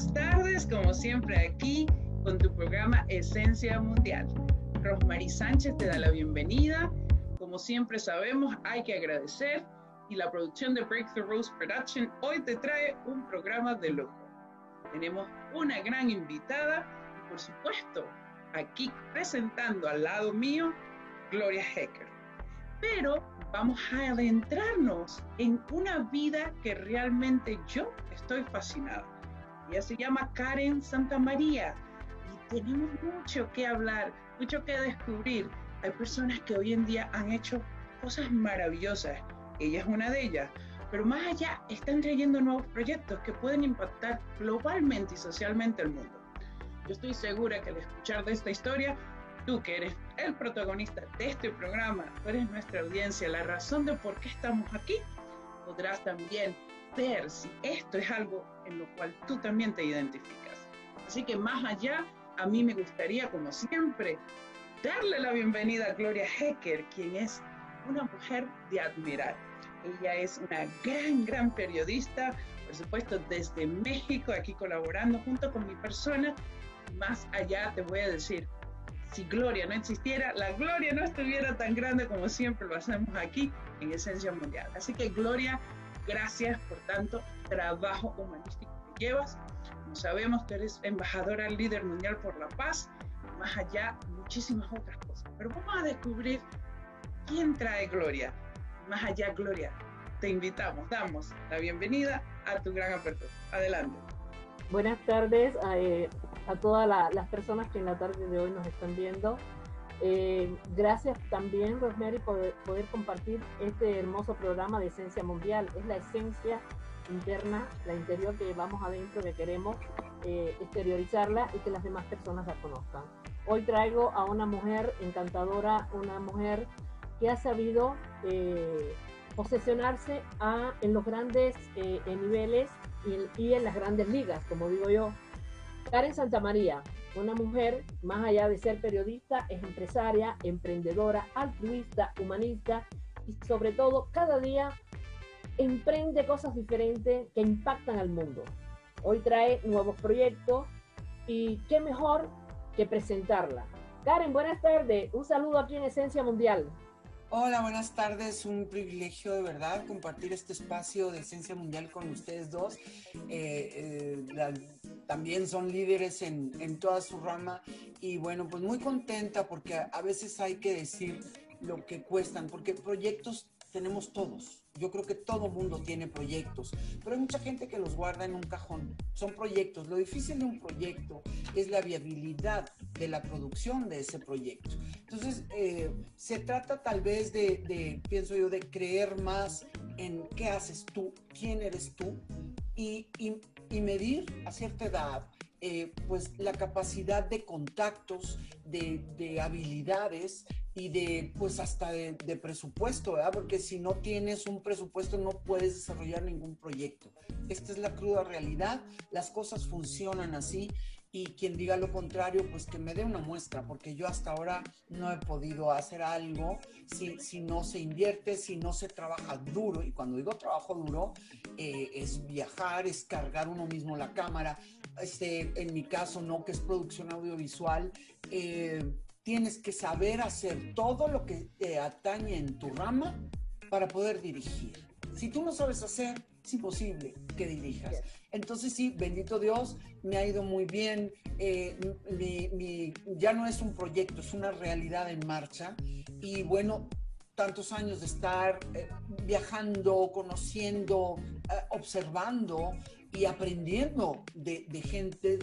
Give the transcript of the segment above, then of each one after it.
buenas tardes, como siempre aquí con tu programa Esencia Mundial. Rosmarie Sánchez te da la bienvenida. Como siempre sabemos, hay que agradecer y la producción de Breakthrough Rose Production hoy te trae un programa de lujo. Tenemos una gran invitada y por supuesto aquí presentando al lado mío Gloria Hecker. Pero vamos a adentrarnos en una vida que realmente yo estoy fascinada. Ella se llama Karen Santa María y tenemos mucho que hablar, mucho que descubrir. Hay personas que hoy en día han hecho cosas maravillosas. Ella es una de ellas. Pero más allá, están trayendo nuevos proyectos que pueden impactar globalmente y socialmente el mundo. Yo estoy segura que al escuchar esta historia tú que eres el protagonista de este programa, tú eres nuestra audiencia, la razón de por qué estamos aquí, podrás también ver si esto es algo en lo cual tú también te identificas. Así que más allá, a mí me gustaría, como siempre, darle la bienvenida a Gloria Hecker, quien es una mujer de admirar. Ella es una gran, gran periodista, por supuesto, desde México, aquí colaborando junto con mi persona. Más allá, te voy a decir, si Gloria no existiera, la Gloria no estuviera tan grande como siempre lo hacemos aquí en Esencia Mundial. Así que Gloria, gracias por tanto trabajo humanístico que llevas. Como sabemos, que eres embajadora líder mundial por la paz, más allá, muchísimas otras cosas. Pero vamos a descubrir quién trae Gloria. Más allá, Gloria, te invitamos, damos la bienvenida a tu gran apertura. Adelante. Buenas tardes. Eh, a todas las personas que en la tarde de hoy nos están viendo. Eh, gracias también, Rosemary, por poder compartir este hermoso programa de Esencia Mundial. Es la esencia interna, la interior que llevamos adentro, que queremos eh, exteriorizarla y que las demás personas la conozcan. Hoy traigo a una mujer encantadora, una mujer que ha sabido eh, a, en los grandes niveles y, y en las grandes ligas, como digo yo. Karen Santamaría, una mujer, más allá de ser periodista, es empresaria, emprendedora, altruista, humanista y sobre todo cada día emprende cosas diferentes que impactan al mundo. Hoy trae nuevos proyectos y qué mejor que presentarla. Karen, buenas tardes. Un saludo aquí en Esencia Mundial. Hola, buenas tardes. Un privilegio de verdad compartir este espacio de Esencia Mundial con ustedes dos. Eh, eh, también son líderes en, en, toda su rama y bueno, pues muy contenta porque a veces hay que decir lo que cuestan, porque proyectos tenemos todos yo creo que todo mundo tiene proyectos, pero hay mucha gente que los guarda en un cajón. Son proyectos. Lo difícil de un proyecto es la viabilidad de la producción de ese proyecto. Entonces, eh, se trata tal vez de, pienso yo, de creer más en qué haces tú, quién eres tú y, y medir a cierta edad eh, pues la capacidad de contactos, de, de, habilidades y de pues hasta de, presupuesto, ¿verdad? Porque si no tienes un presupuesto no puedes desarrollar ningún proyecto. Esta es la cruda realidad, las cosas funcionan así y quien diga lo contrario, pues que me dé una muestra, porque yo hasta ahora no he podido hacer algo si, si no se invierte, si no se trabaja duro. Y cuando digo trabajo duro, eh, es viajar, es cargar uno mismo la cámara. Este, en mi caso, no, que es producción audiovisual. Eh, tienes que saber hacer todo lo que te atañe en tu rama para poder dirigir. Si tú no sabes hacer, es imposible que dirijas. Entonces sí, bendito Dios, me ha ido muy bien. Eh, mi, ya no es un proyecto, es una realidad en marcha. Y bueno, tantos años de estar eh, viajando, conociendo, eh, observando y aprendiendo de, de gente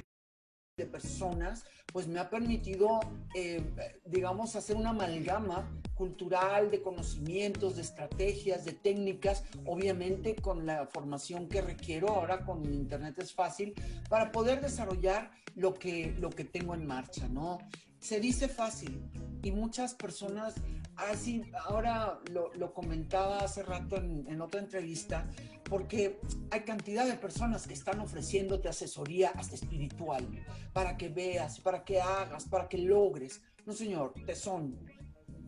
de personas, pues me ha permitido, eh, digamos, hacer una amalgama cultural de conocimientos, de estrategias, de técnicas, obviamente con la formación que requiero, ahora con Internet es fácil, para poder desarrollar lo que, lo que tengo en marcha, ¿no? Se dice fácil y muchas personas, así, ahora lo, comentaba hace rato en, otra entrevista, porque hay cantidad de personas que están ofreciéndote asesoría hasta espiritual para que veas, para que hagas, para que logres. No, señor, tesón,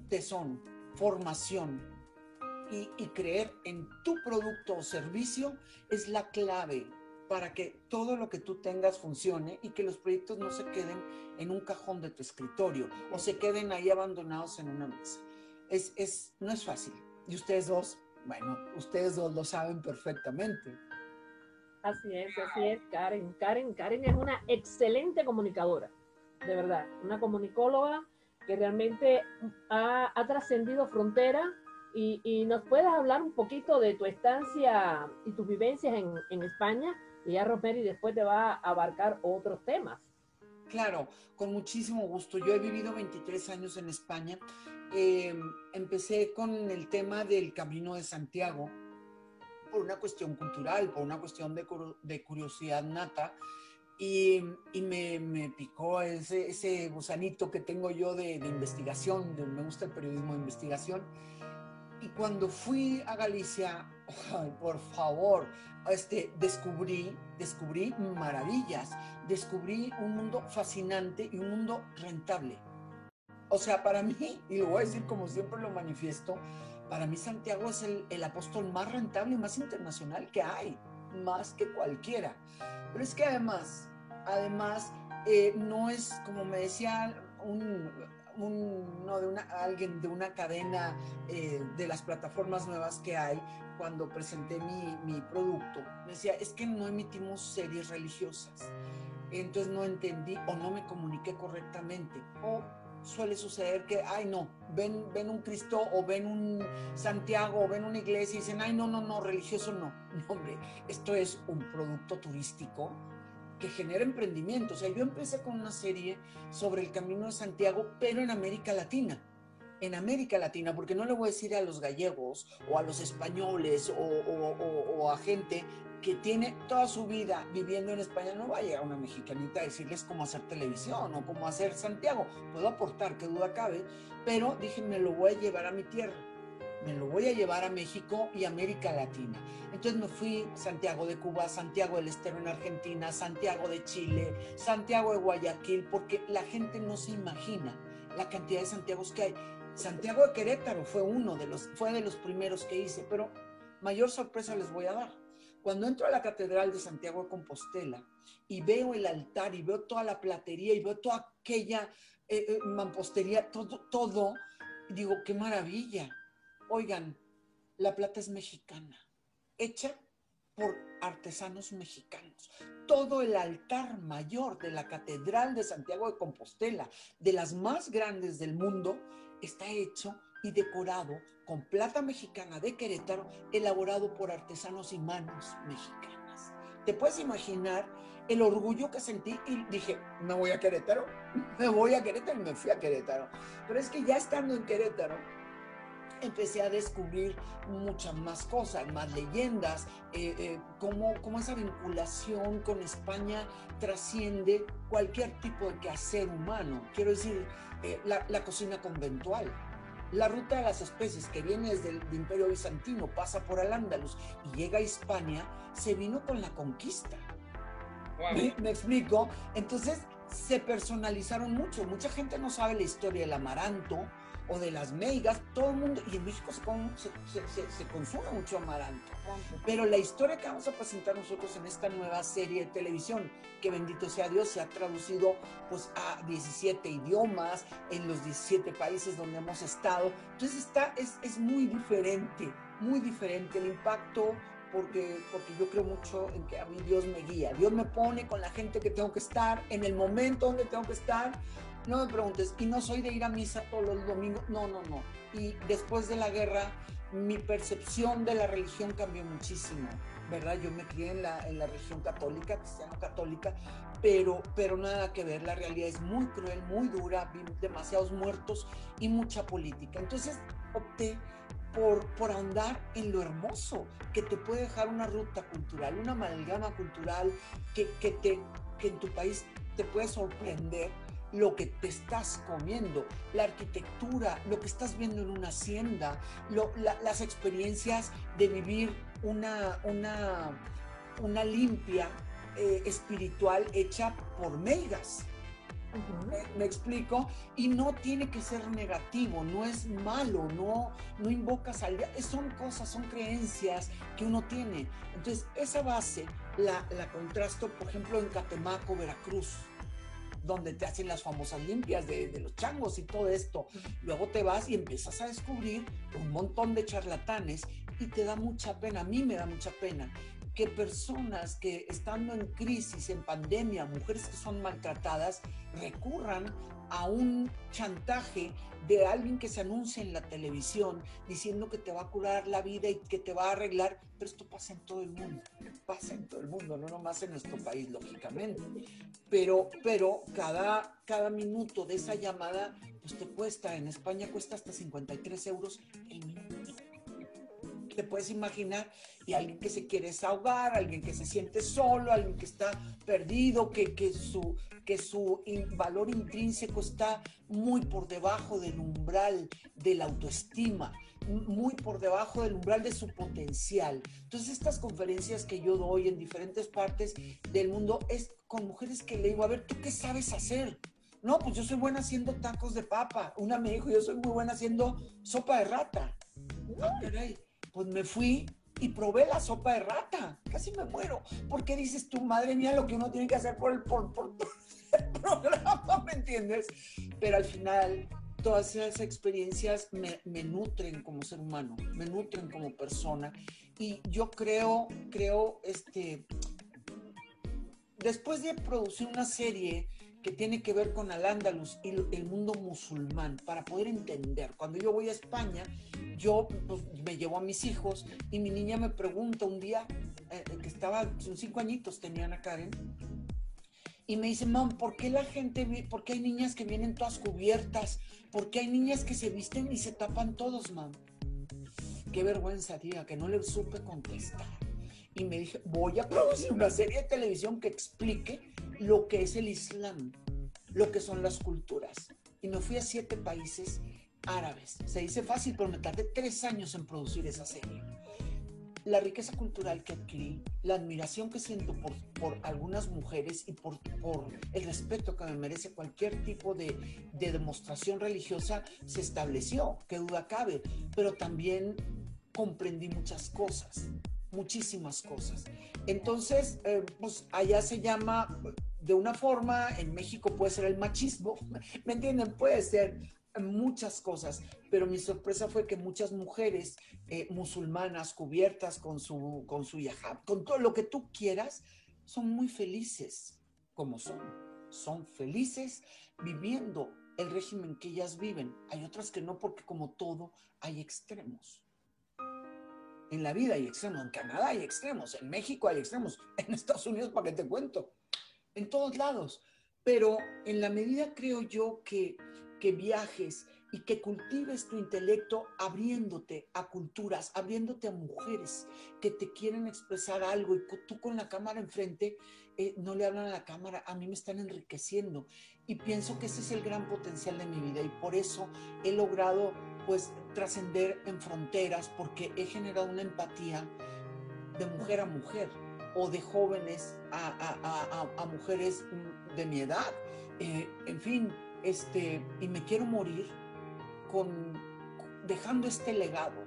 tesón, formación y creer en tu producto o servicio es la clave para que todo lo que tú tengas funcione y que los proyectos no se queden en un cajón de tu escritorio o se queden ahí abandonados en una mesa. Es, es, no es fácil. Y ustedes dos, bueno, ustedes dos lo saben perfectamente. Así es, así es, Karen. Karen, Karen es una excelente comunicadora, de verdad, una comunicóloga que realmente ha, ha trascendido fronteras y, y, nos puedes hablar un poquito de tu estancia y tus vivencias en, en España y ya Rosemary después te va a abarcar otros temas. Claro, con muchísimo gusto. Yo he vivido 23 años en España. Eh, empecé con el tema del Camino de Santiago por una cuestión cultural, por una cuestión de, de curiosidad nata. Y, y me, me, picó ese, ese gusanito que tengo yo de, de investigación, de, me gusta el periodismo de investigación. Y cuando fui a Galicia, por favor, este, descubrí, descubrí maravillas, descubrí un mundo fascinante y un mundo rentable. O sea, para mí, y lo voy a decir como siempre lo manifiesto, para mí Santiago es el, el apóstol más rentable y más internacional que hay, más que cualquiera. Pero es que además, además, eh, no es, como me decía un, un, no, de una, alguien de una cadena eh, de las plataformas nuevas que hay, cuando presenté mi, mi, producto, me decía, es que no emitimos series religiosas. Entonces no entendí o no me comuniqué correctamente. O suele suceder que, ay no, ven, ven un Cristo o ven un Santiago o ven una iglesia y dicen, ay no, no, no, religioso no. No, hombre, esto es un producto turístico que genera emprendimiento. O sea, yo empecé con una serie sobre el Camino de Santiago, pero en América Latina. En América Latina, porque no le voy a decir a los gallegos o a los españoles o, a gente que tiene toda su vida viviendo en España, no va a llegar una mexicanita a decirles cómo hacer televisión o cómo hacer Santiago. Puedo aportar, qué duda cabe, pero dije, me lo voy a llevar a mi tierra me lo voy a llevar a México y América Latina. Entonces me fui Santiago de Cuba, Santiago del Estero en Argentina, Santiago de Chile, Santiago de Guayaquil, porque la gente no se imagina la cantidad de Santiagos que hay. Santiago de Querétaro fue uno de los, fue de los primeros que hice, pero mayor sorpresa les voy a dar. Cuando entro a la Catedral de Santiago de Compostela y veo el altar y veo toda la platería y veo toda aquella eh, eh, mampostería, todo, todo, digo, qué maravilla Oigan, la plata es mexicana, hecha por artesanos mexicanos. Todo el altar mayor de la Catedral de Santiago de Compostela, de las más grandes del mundo, está hecho y decorado con plata mexicana de Querétaro, elaborado por artesanos y manos mexicanas. ¿Te puedes imaginar el orgullo que sentí y dije, me voy a Querétaro, me voy a Querétaro y me fui a Querétaro. Pero es que ya estando en Querétaro, empecé a descubrir muchas más cosas, más leyendas, eh, eh, cómo, cómo, esa vinculación con España trasciende cualquier tipo de quehacer humano. Quiero decir, eh, la, la, cocina conventual. La ruta de las especies que viene desde el Imperio Bizantino, pasa por Al-Ándalus y llega a España, se vino con la conquista. Wow. ¿Me, ¿Me explico? Entonces se personalizaron mucho. Mucha gente no sabe la historia del amaranto, o de las meigas, todo el mundo, y en México se, se, se, se, consume mucho amaranto. Pero la historia que vamos a presentar nosotros en esta nueva serie de televisión, que bendito sea Dios, se ha traducido pues a 17 idiomas en los 17 países donde hemos estado. Entonces está, es, es muy diferente, muy diferente el impacto. Porque, porque yo creo mucho en que a mí Dios me guía. Dios me pone con la gente que tengo que estar, en el momento donde tengo que estar, no me preguntes, y no soy de ir a misa todos los domingos, no, no, no. Y después de la guerra, mi percepción de la religión cambió muchísimo, ¿verdad? Yo me crié en la, en la religión católica, cristiano-católica, pero, pero nada que ver, la realidad es muy cruel, muy dura, demasiados muertos y mucha política. Entonces opté por, por ahondar en lo hermoso que te puede dejar una ruta cultural, una amalgama cultural que, que, te, que en tu país te puede sorprender lo que te estás comiendo, la arquitectura, lo que estás viendo en una hacienda, lo, la, las experiencias de vivir una, una, una limpia eh, espiritual hecha por meigas. me, explico, y no tiene que ser negativo, no es malo, no, no invocas al son cosas, son creencias que uno tiene. Entonces, esa base la, la contrasto, por ejemplo, en Catemaco, Veracruz donde te hacen las famosas limpias de, los changos y todo esto. Luego te vas y empiezas a descubrir un montón de charlatanes y te da mucha pena, a mí me da mucha pena que personas que estando en crisis, en pandemia, mujeres que son maltratadas, recurran a un chantaje de alguien que se anuncia en la televisión diciendo que te va a curar la vida y que te va a arreglar, pero esto pasa en todo el mundo, pasa en todo el mundo, no nomás en nuestro país, lógicamente. Pero, pero cada, cada minuto de esa llamada, pues te cuesta, en España cuesta hasta 53 euros el minuto te puedes imaginar, y alguien que se quiere desahogar, alguien que se siente solo, alguien que está perdido, que, que su, que su valor intrínseco está muy por debajo del umbral de la autoestima, muy por debajo del umbral de su potencial. Entonces estas conferencias que yo doy en diferentes partes del mundo es con mujeres que le digo, a ver, ¿tú qué sabes hacer? No, pues yo soy buena haciendo tacos de papa. Una me dijo, yo soy muy buena haciendo sopa de rata. Ah, caray pues me fui y probé la sopa de rata. Casi me muero. Porque dices tú, madre mía, lo que uno tiene que hacer por el, por, el programa, ¿me entiendes? Pero al final, todas esas experiencias me, me, nutren como ser humano, me nutren como persona. Y yo creo, creo, este, después de producir una serie que tiene que ver con Al-Ándalus y el mundo musulmán, para poder entender. Cuando yo voy a España, yo pues, me llevo a mis hijos y mi niña me pregunta un día, eh, que estaba, son cinco añitos tenían a Karen, y me dice, mam, ¿por qué la gente, por qué hay niñas que vienen todas cubiertas? ¿Por qué hay niñas que se visten y se tapan todos, mam? Qué vergüenza, tía, que no le supe contestar. Y me dije, voy a producir una serie de televisión que explique lo que es el Islam, lo que son las culturas. Y me fui a siete países árabes. Se dice fácil, pero me tardé tres años en producir esa serie. La riqueza cultural que adquirí, la admiración que siento por, por algunas mujeres y por, por, el respeto que me merece cualquier tipo de, de demostración religiosa se estableció, qué duda cabe, pero también comprendí muchas cosas, muchísimas cosas. Entonces, eh, pues allá se llama de una forma, en México puede ser el machismo, ¿me entienden? Puede ser muchas cosas, pero mi sorpresa fue que muchas mujeres eh, musulmanas cubiertas con su, con su con todo lo que tú quieras, son muy felices como son. Son felices viviendo el régimen que ellas viven. Hay otras que no, porque como todo hay extremos. En la vida hay extremos, en Canadá hay extremos, en México hay extremos, en Estados Unidos, ¿para qué te cuento? En todos lados. Pero en la medida creo yo que que viajes y que cultives tu intelecto abriéndote a culturas, abriéndote a mujeres que te quieren expresar algo y tú con la cámara enfrente eh, no le hablan a la cámara, a mí me están enriqueciendo y pienso que ese es el gran potencial de mi vida y por eso he logrado pues trascender en fronteras porque he generado una empatía de mujer a mujer o de jóvenes a, mujeres de mi edad. Eh, en fin, este, y me quiero morir con, dejando este legado,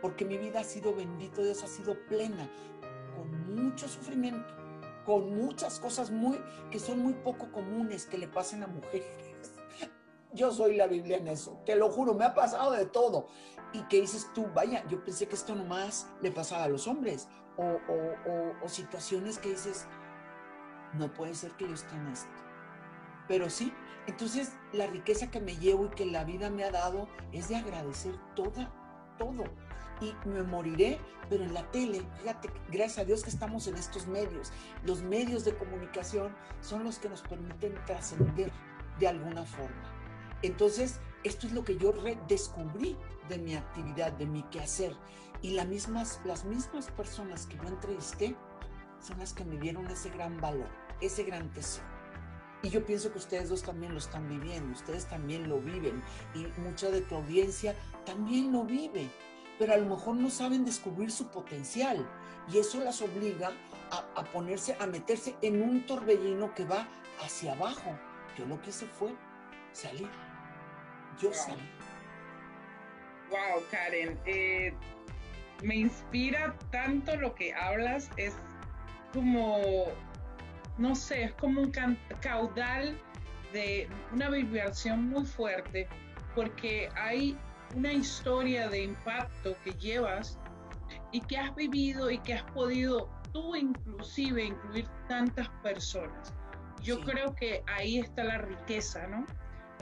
porque mi vida ha sido bendito, Dios ha sido plena, con mucho sufrimiento, con muchas cosas muy, que son muy poco comunes que le pasen a mujeres. Yo soy la Biblia en eso, te lo juro, me ha pasado de todo. Y que dices tú, vaya, yo pensé que esto nomás le pasaba a los hombres, o, situaciones que dices, no puede ser que yo esté en esto. Pero sí, entonces, la riqueza que me llevo y que la vida me ha dado es de agradecer toda, todo. Y me moriré, pero en la tele, fíjate, gracias a Dios que estamos en estos medios. Los medios de comunicación son los que nos permiten trascender de alguna forma. Entonces, esto es lo que yo redescubrí de mi actividad, de mi quehacer. Y las mismas, las mismas personas que yo entrevisté son las que me dieron ese gran valor, ese gran tesoro. Y yo pienso que ustedes dos también lo están viviendo, ustedes también lo viven y mucha de tu audiencia también lo vive, pero a lo mejor no saben descubrir su potencial y eso las obliga a, ponerse, a meterse en un torbellino que va hacia abajo Yo lo que hice fue salir. Yo salí. Wow, Karen. Eh, me inspira tanto lo que hablas. Es como, no sé, es como un caudal de una vibración muy fuerte, porque hay una historia de impacto que llevas y que has vivido y que has podido tú inclusive incluir tantas personas. Yo creo que ahí está la riqueza, ¿no?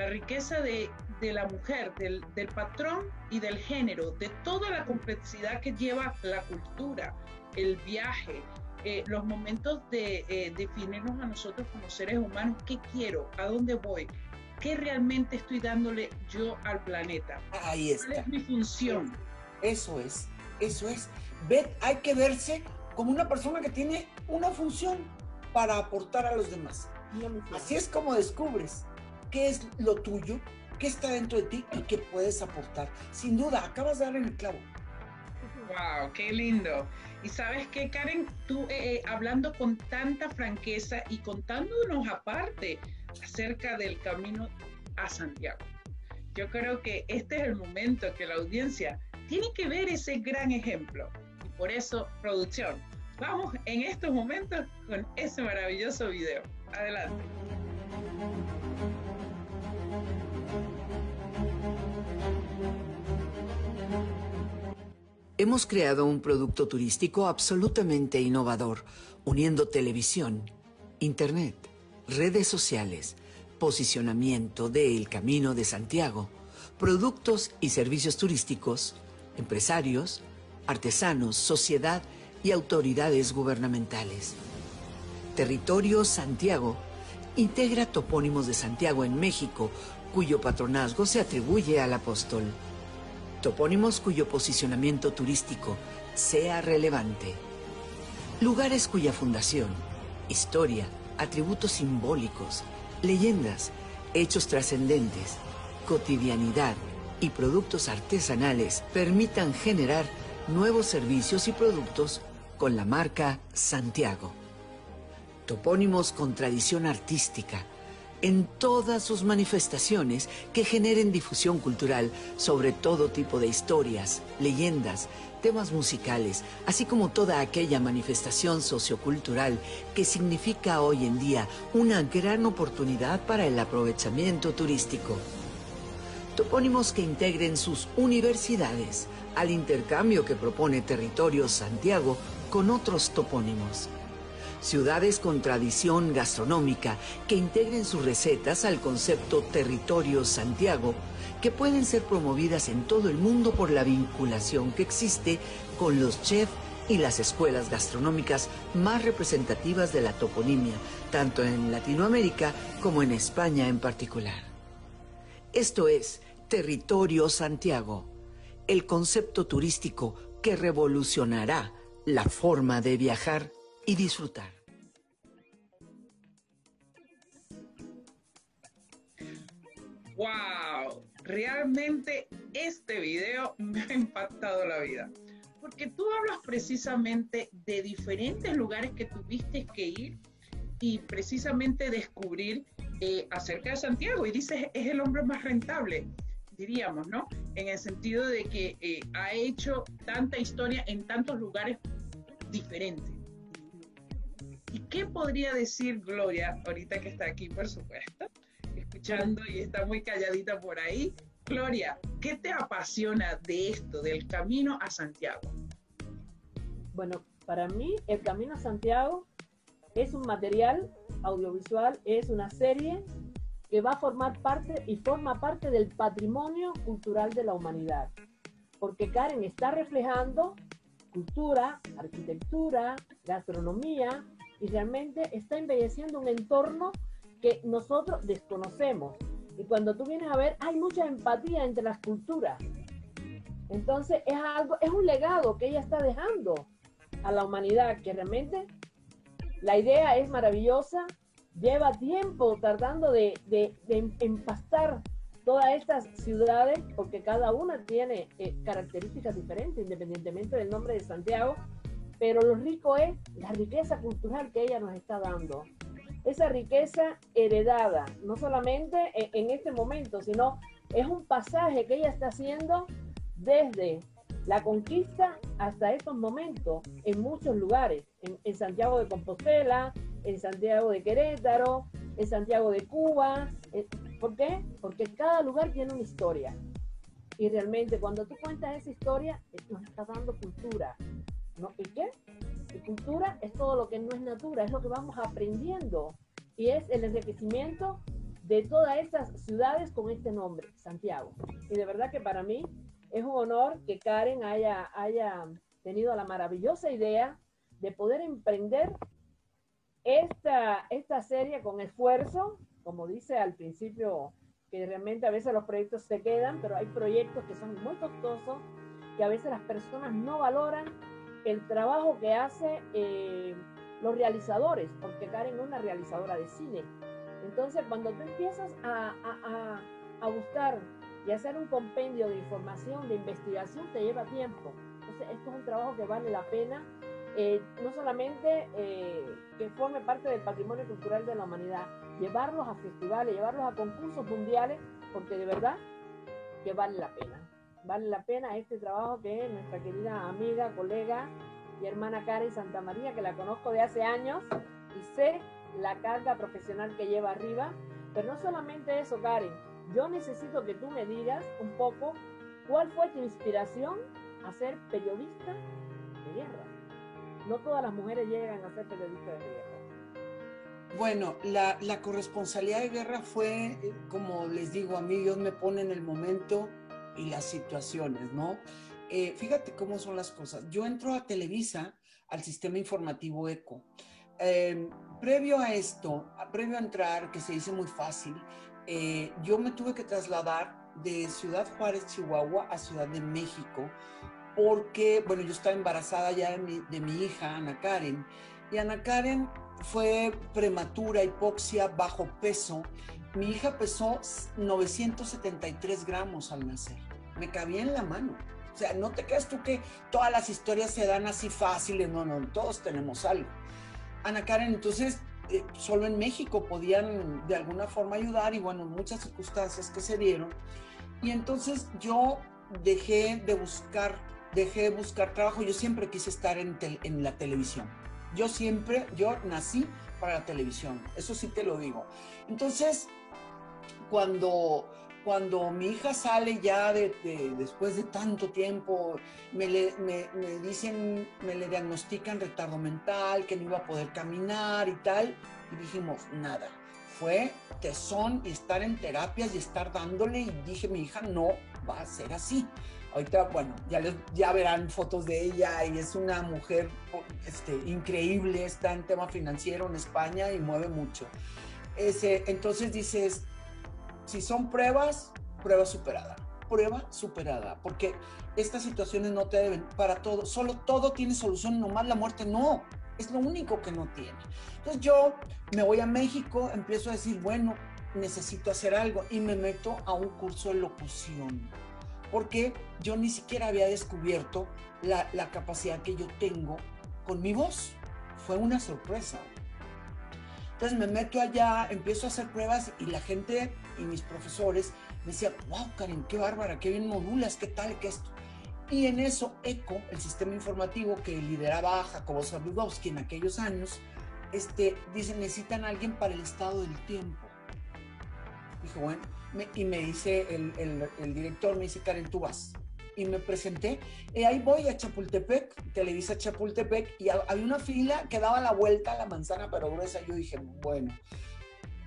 La riqueza de, la mujer, del, patrón y del género, de toda la complejidad que lleva la cultura, el viaje, eh, los momentos de eh, definirnos a nosotros como seres humanos, qué quiero, a dónde voy, qué realmente estoy dándole yo al planeta. Ahí está. ¿Cuál es mi función? Eso es, eso es. Hay que verse como una persona que tiene una función para aportar a los demás. Así es como descubres qué es lo tuyo, qué está dentro de ti y qué puedes aportar. Sin duda, acabas de dar en el clavo. Wow, qué lindo. Y sabes qué, Karen, tú eh, eh, hablando con tanta franqueza y contándonos aparte acerca del camino a Santiago. Yo creo que este es el momento que la audiencia tiene que ver ese gran ejemplo. Y por eso, producción, vamos en estos momentos con ese maravilloso video. Adelante. Hemos creado un producto turístico absolutamente innovador, uniendo televisión, internet, redes sociales, posicionamiento de El Camino de Santiago, productos y servicios turísticos, empresarios, artesanos, sociedad y autoridades gubernamentales. Territorio Santiago integra topónimos de Santiago en México, cuyo patronazgo se atribuye al apóstol topónimos cuyo posicionamiento turístico sea relevante, lugares cuya fundación, historia, atributos simbólicos, leyendas, hechos trascendentes, cotidianidad y productos artesanales permitan generar nuevos servicios y productos con la marca Santiago. Topónimos con tradición artística, en todas sus manifestaciones que generen difusión cultural sobre todo tipo de historias, leyendas, temas musicales, así como toda aquella manifestación sociocultural que significa hoy en día una gran oportunidad para el aprovechamiento turístico. Topónimos que integren sus universidades al intercambio que propone Territorio Santiago con otros topónimos ciudades con tradición gastronómica que integren sus recetas al concepto Territorio Santiago, que pueden ser promovidas en todo el mundo por la vinculación que existe con los chefs y las escuelas gastronómicas más representativas de la toponimia, tanto en Latinoamérica como en España en particular. Esto es Territorio Santiago, el concepto turístico que revolucionará la forma de viajar y disfrutar. ¡Wow! Realmente este video me ha impactado la vida. Porque tú hablas precisamente de diferentes lugares que tuviste que ir y precisamente descubrir eh, acerca de Santiago. Y dices, es el hombre más rentable, diríamos, ¿no? En el sentido de que eh, ha hecho tanta historia en tantos lugares diferentes. ¿Y qué podría decir Gloria, ahorita que está aquí, por supuesto, escuchando y está muy calladita por ahí? Gloria, ¿qué te apasiona de esto, del camino a Santiago? Bueno, para mí el camino a Santiago es un material audiovisual, es una serie que va a formar parte y forma parte del patrimonio cultural de la humanidad. Porque Karen está reflejando cultura, arquitectura, gastronomía, y realmente está embelleciendo un entorno que nosotros desconocemos. Y cuando tú vienes a ver, hay mucha empatía entre las culturas. Entonces es algo, es un legado que ella está dejando a la humanidad, que realmente la idea es maravillosa, lleva tiempo tratando de, de, empastar todas estas ciudades, porque cada una tiene eh, características diferentes, independientemente del nombre de Santiago, pero lo rico es la riqueza cultural que ella nos está dando. esa riqueza heredada, no solamente en, este momento, sino es un pasaje que ella está haciendo desde la conquista hasta estos momentos en muchos lugares, en, Santiago de Compostela, en Santiago de Querétaro, en Santiago de Cuba. ¿Por qué? Porque cada lugar tiene una historia. Y realmente cuando tú cuentas esa historia, nos estás dando cultura. ¿No? ¿Y qué? Y cultura es todo lo que no es natura, es lo que vamos aprendiendo. Y es el enriquecimiento de todas esas ciudades con este nombre, Santiago. Y de verdad que para mí es un honor que Karen haya, haya tenido la maravillosa idea de poder emprender esta, esta serie con esfuerzo, como dice al principio, que realmente a veces los proyectos se quedan, pero hay proyectos que son muy costosos, que a veces las personas no valoran el trabajo que hace eh, los realizadores, porque Karen es una realizadora de cine. Entonces, cuando tú empiezas a, a, a, buscar y hacer un compendio de información, de investigación, te lleva tiempo. Entonces, esto es un trabajo que vale la pena, eh, no solamente eh, que forme parte del patrimonio cultural de la humanidad, llevarlos a festivales, llevarlos a concursos mundiales, porque de verdad que vale la pena vale la pena este trabajo que nuestra querida amiga, colega y hermana Karen Santa María, que la conozco de hace años y sé la carga profesional que lleva arriba. Pero no solamente eso, Karen, yo necesito que tú me digas un poco cuál fue tu inspiración a ser periodista de guerra. No todas las mujeres llegan a ser periodistas de guerra. Bueno, la, la corresponsalidad de guerra fue, eh, como les digo, a mí Dios me pone en el momento y las situaciones, ¿no? Eh, fíjate cómo son las cosas. Yo entro a Televisa, al sistema informativo ECO. Em, previo a esto, previo a entrar, que se dice muy fácil, eh, yo me tuve que trasladar de Ciudad Juárez, Chihuahua, a Ciudad de México, porque, bueno, yo estaba embarazada ya de mi, de mi hija, Ana Karen, y Ana Karen fue prematura, hipoxia, bajo peso, mi hija pesó 973 gramos al nacer. Me cabía en la mano. O sea, no te creas tú que todas las historias se dan así fáciles. No, no, todos tenemos algo. Ana Karen, entonces, eh, solo en México podían de alguna forma ayudar y bueno, muchas circunstancias que se dieron. Y entonces yo dejé de buscar, dejé de buscar trabajo. Yo siempre quise estar en, en la televisión. Yo siempre, yo nací para la televisión. Eso sí te lo digo. Entonces, cuando, cuando mi hija sale ya de, después de tanto tiempo, me, me, dicen, me le diagnostican retardo mental, que no iba a poder caminar y tal, y dijimos, nada, fue tesón y estar en terapias y estar dándole, y dije, mi hija no va a ser así. Ahorita, bueno, ya, les, ya verán fotos de ella y es una mujer este, increíble, está en tema financiero en España y mueve mucho. Ese, entonces dices, si son pruebas, prueba superada. Prueba superada, porque estas situaciones no te deben para todo, solo todo tiene solución, nomás la muerte no, es lo único que no tiene. Entonces yo me voy a México, empiezo a decir, bueno, necesito hacer algo y me meto a un curso de locución, porque yo ni siquiera había descubierto la, la capacidad que yo tengo con mi voz. Fue una sorpresa. Entonces me meto allá, empiezo a hacer pruebas y la gente y mis profesores me decían, wow, Karen, qué bárbara, qué bien modulas, qué tal, qué esto. Y en eso ECO, el sistema informativo que lideraba Jacobo Sabudowski en aquellos años, este, dice, necesitan a alguien para el estado del tiempo. Dije, bueno, y me dice el, el, el director, me dice, Karen, tú vas y me presenté. Y ahí voy a Chapultepec, Televisa Chapultepec, y había una fila que daba la vuelta a la manzana, pero gruesa. Yo dije, bueno,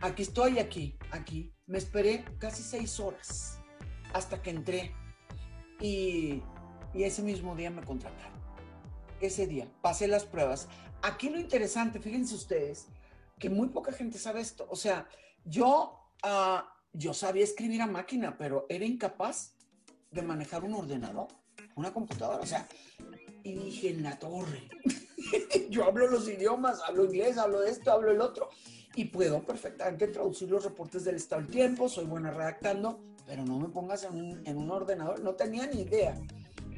aquí estoy, aquí, aquí. Me esperé casi seis horas hasta que entré. Y, y ese mismo día me contrataron. Ese día, pasé las pruebas. Aquí lo interesante, fíjense ustedes, que muy poca gente sabe esto. O sea, yo, uh, yo sabía escribir a máquina, pero era incapaz de manejar un ordenador, una computadora, o sea, y dije, en la torre, yo hablo los idiomas, hablo inglés, hablo esto, hablo el otro, y puedo perfectamente traducir los reportes del estado del tiempo, soy buena redactando, pero no me pongas en un, en un ordenador, no tenía ni idea,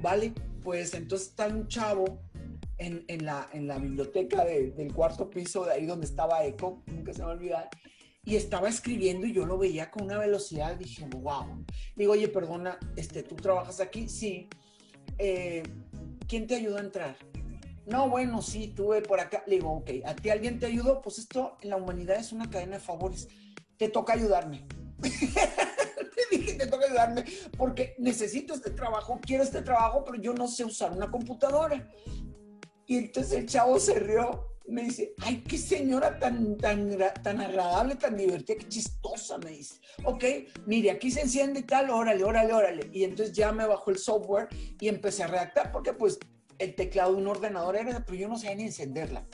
¿vale? Pues entonces está un chavo en, en, la, en la biblioteca del cuarto piso, de ahí donde estaba Eco, nunca se me va a olvidar, y estaba escribiendo y yo lo veía con una velocidad, dije, wow. Digo, oye, perdona, este, ¿tú trabajas aquí? Sí. Eh, ¿Quién te ayudó a entrar? No, bueno, sí, tuve por acá. Le digo, ok, ¿a ti alguien te ayudó? Pues esto en la humanidad es una cadena de favores. Te toca ayudarme. Le dije, te toca ayudarme porque necesito este trabajo, quiero este trabajo, pero yo no sé usar una computadora. Y entonces el chavo se rió. Me dice, ay, qué señora tan, tan, tan agradable, tan divertida, qué chistosa, me dice. Ok, mire, aquí se enciende y tal, órale, órale, órale. Y entonces ya me bajó el software y empecé a redactar, porque pues el teclado de un ordenador era, pero yo no sabía ni encenderla.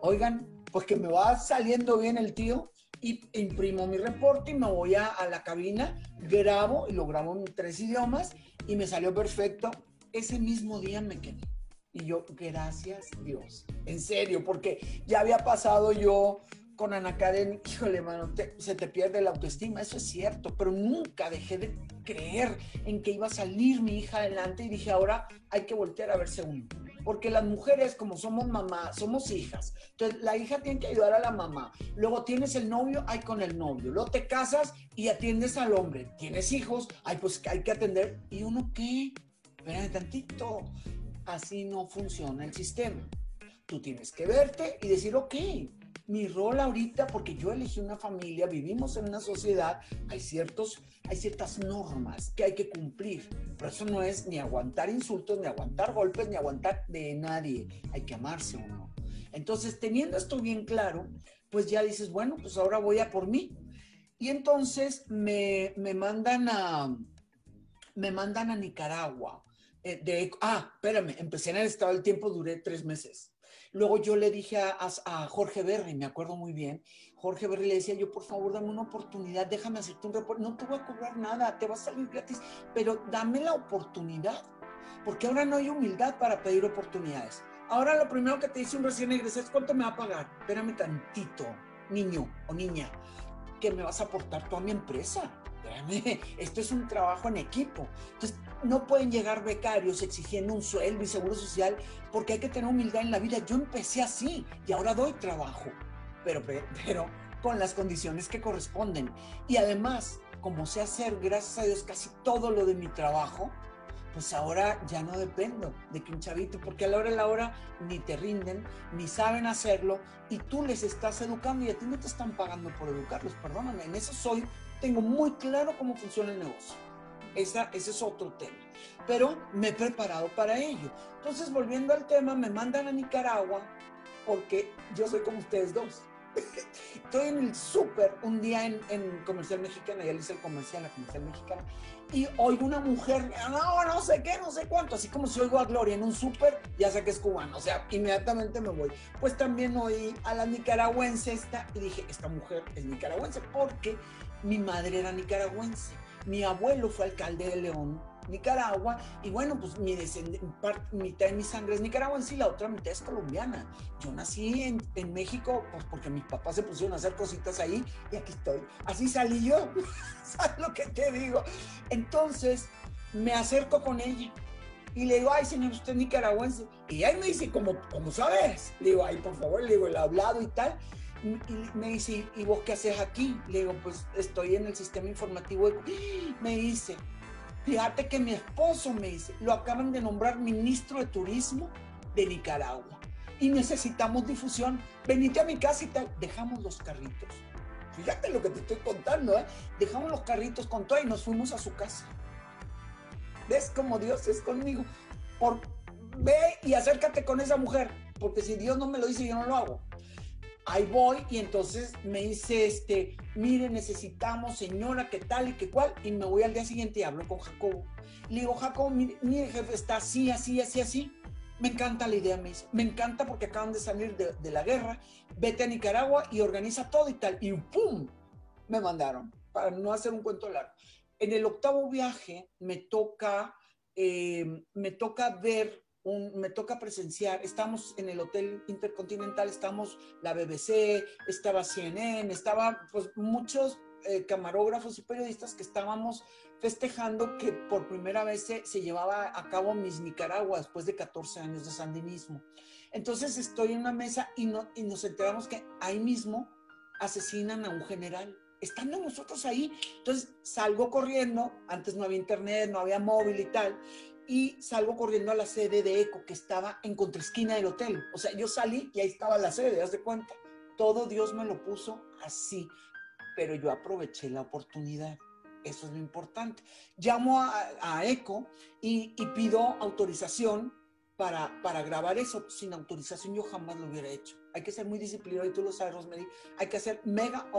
Oigan, pues que me va saliendo bien el tío y imprimo mi reporte y me voy a, la cabina, grabo y lo grabo en tres idiomas y me salió perfecto. Ese mismo día me quedé. Y yo, gracias Dios, en serio, porque ya había pasado yo con Ana Karen, híjole, mano, se te pierde la autoestima, eso es cierto, pero nunca dejé de creer en que iba a salir mi hija adelante y dije, ahora hay que voltear a verse uno. Porque las mujeres, como somos mamás, somos hijas. Entonces, la hija tiene que ayudar a la mamá. Luego tienes el novio, hay con el novio. Luego te casas y atiendes al hombre. Tienes hijos, hay pues hay que atender. ¿Y uno qué? Espérame tantito así no funciona el sistema. Tú tienes que verte y decir, ok, mi rol ahorita, porque yo elegí una familia, vivimos en una sociedad, hay, ciertos, hay ciertas normas que hay que cumplir. Pero eso no es ni aguantar insultos, ni aguantar golpes, ni aguantar de nadie. Hay que amarse uno. Entonces, teniendo esto bien claro, pues ya dices, bueno, pues ahora voy a por mí. Y entonces me, me mandan a, me mandan a Nicaragua eh, ah, espérame, empecé en el estado del tiempo, duré tres meses. Luego yo le dije a, Jorge Berry, me acuerdo muy bien, Jorge Berry le decía yo, por favor, dame una oportunidad, déjame hacerte un reporte, no te voy a cobrar nada, te va a salir gratis, pero dame la oportunidad, porque ahora no hay humildad para pedir oportunidades. Ahora lo primero que te dice un recién egresado es, ¿cuánto me va a pagar? Espérame tantito, niño o niña, que me vas a aportar tú a mi empresa esto es un trabajo en equipo. Entonces, no pueden llegar becarios exigiendo un sueldo y seguro social porque hay que tener humildad en la vida. Yo empecé así y ahora doy trabajo, pero, pero con las condiciones que corresponden. Y además, como sé hacer, gracias a Dios, casi todo lo de mi trabajo, pues ahora ya no dependo de que un chavito, porque a la hora de la hora ni te rinden, ni saben hacerlo, y tú les estás educando y a ti no te están pagando por educarlos, perdóname, en eso soy tengo muy claro cómo funciona el negocio. Esa, ese es otro tema. Pero me he preparado para ello. Entonces, volviendo al tema, me mandan a Nicaragua porque yo soy como ustedes dos. Estoy en el súper un día en, en, Comercial Mexicana, ya le hice el comercial a Comercial Mexicana, y oigo una mujer, no, no sé qué, no sé cuánto, así como si oigo a Gloria en un súper, ya sé que es cubano, o sea, inmediatamente me voy. Pues también oí a la nicaragüense esta y dije, esta mujer es nicaragüense porque mi madre era nicaragüense, mi abuelo fue alcalde de León, Nicaragua, y bueno, pues mi mitad de mi sangre es nicaragüense y la otra mitad es colombiana. Yo nací en, en, México, pues porque mis papás se pusieron a hacer cositas ahí y aquí estoy. Así salí yo, ¿sabes lo que te digo? Entonces me acerco con ella y le digo, ay, señor, usted es nicaragüense. Y ahí me dice, ¿cómo, cómo sabes? Le digo, ay, por favor, le digo, el hablado y tal. Y me dice, ¿y vos qué haces aquí? Le digo, pues estoy en el sistema informativo. Me dice, fíjate que mi esposo me dice, lo acaban de nombrar ministro de turismo de Nicaragua y necesitamos difusión. Venite a mi casa y tal. Dejamos los carritos. Fíjate lo que te estoy contando, ¿eh? Dejamos los carritos con todo y nos fuimos a su casa. ¿Ves cómo Dios es conmigo? Ve y acércate con esa mujer, porque si Dios no me lo dice, yo no lo hago ahí voy y entonces me dice, este, mire, necesitamos señora, qué tal y qué cual, y me voy al día siguiente y hablo con Jacobo. Le digo, Jacobo, mire, jefe, está así, así, así, así. Me encanta la idea, me dice, me encanta porque acaban de salir de, la guerra, vete a Nicaragua y organiza todo y tal. Y ¡pum! Me mandaron, para no hacer un cuento largo. En el octavo viaje me toca, eh, me toca ver me toca presenciar, estamos en el Hotel Intercontinental, estamos la BBC, estaba CNN, estaba pues muchos eh, camarógrafos y periodistas que estábamos festejando que por primera vez se, se, llevaba a cabo Miss Nicaragua después de 14 años de sandinismo. Entonces estoy en una mesa y, no, y nos enteramos que ahí mismo asesinan a un general. Estando nosotros ahí, entonces salgo corriendo, antes no había internet, no había móvil y tal, y salgo corriendo a la sede de ECO que estaba en contraesquina del hotel. O sea, yo salí y ahí estaba la sede, haz de cuenta. Todo Dios me lo puso así, pero yo aproveché la oportunidad. Eso es lo importante. Llamo a, ECO y, y, pido autorización para, para grabar eso. Sin autorización yo jamás lo hubiera hecho. Hay que ser muy disciplinado y tú lo sabes, Rosemary. Hay que hacer mega,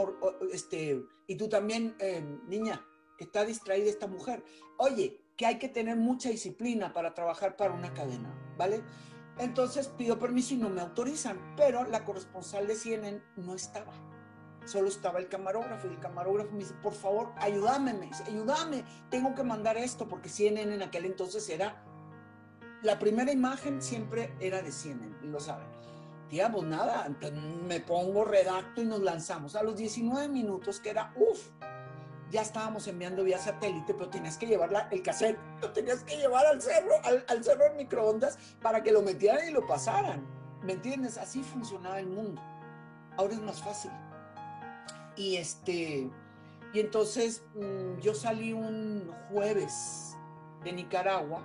este, y tú también, eh, niña, que está distraída esta mujer. Oye, que hay que tener mucha disciplina para trabajar para una cadena, ¿vale? Entonces pido permiso y no me autorizan, pero la corresponsal de CNN no estaba. Solo estaba el camarógrafo y el camarógrafo me dice, por favor, ayúdame, me dice, ayúdame, tengo que mandar esto porque CNN en aquel entonces era, la primera imagen siempre era de CNN, y lo saben. Pues nada, me pongo redacto y nos lanzamos. A los 19 minutos, que era, uff, ya estábamos enviando vía satélite, pero tenías que llevar el cassette, lo tenías que llevar al cerro, al, cerro de microondas para que lo metieran y lo pasaran. ¿Me entiendes? Así funcionaba el mundo. Ahora es más fácil. Y este, y entonces mm, yo salí un jueves de Nicaragua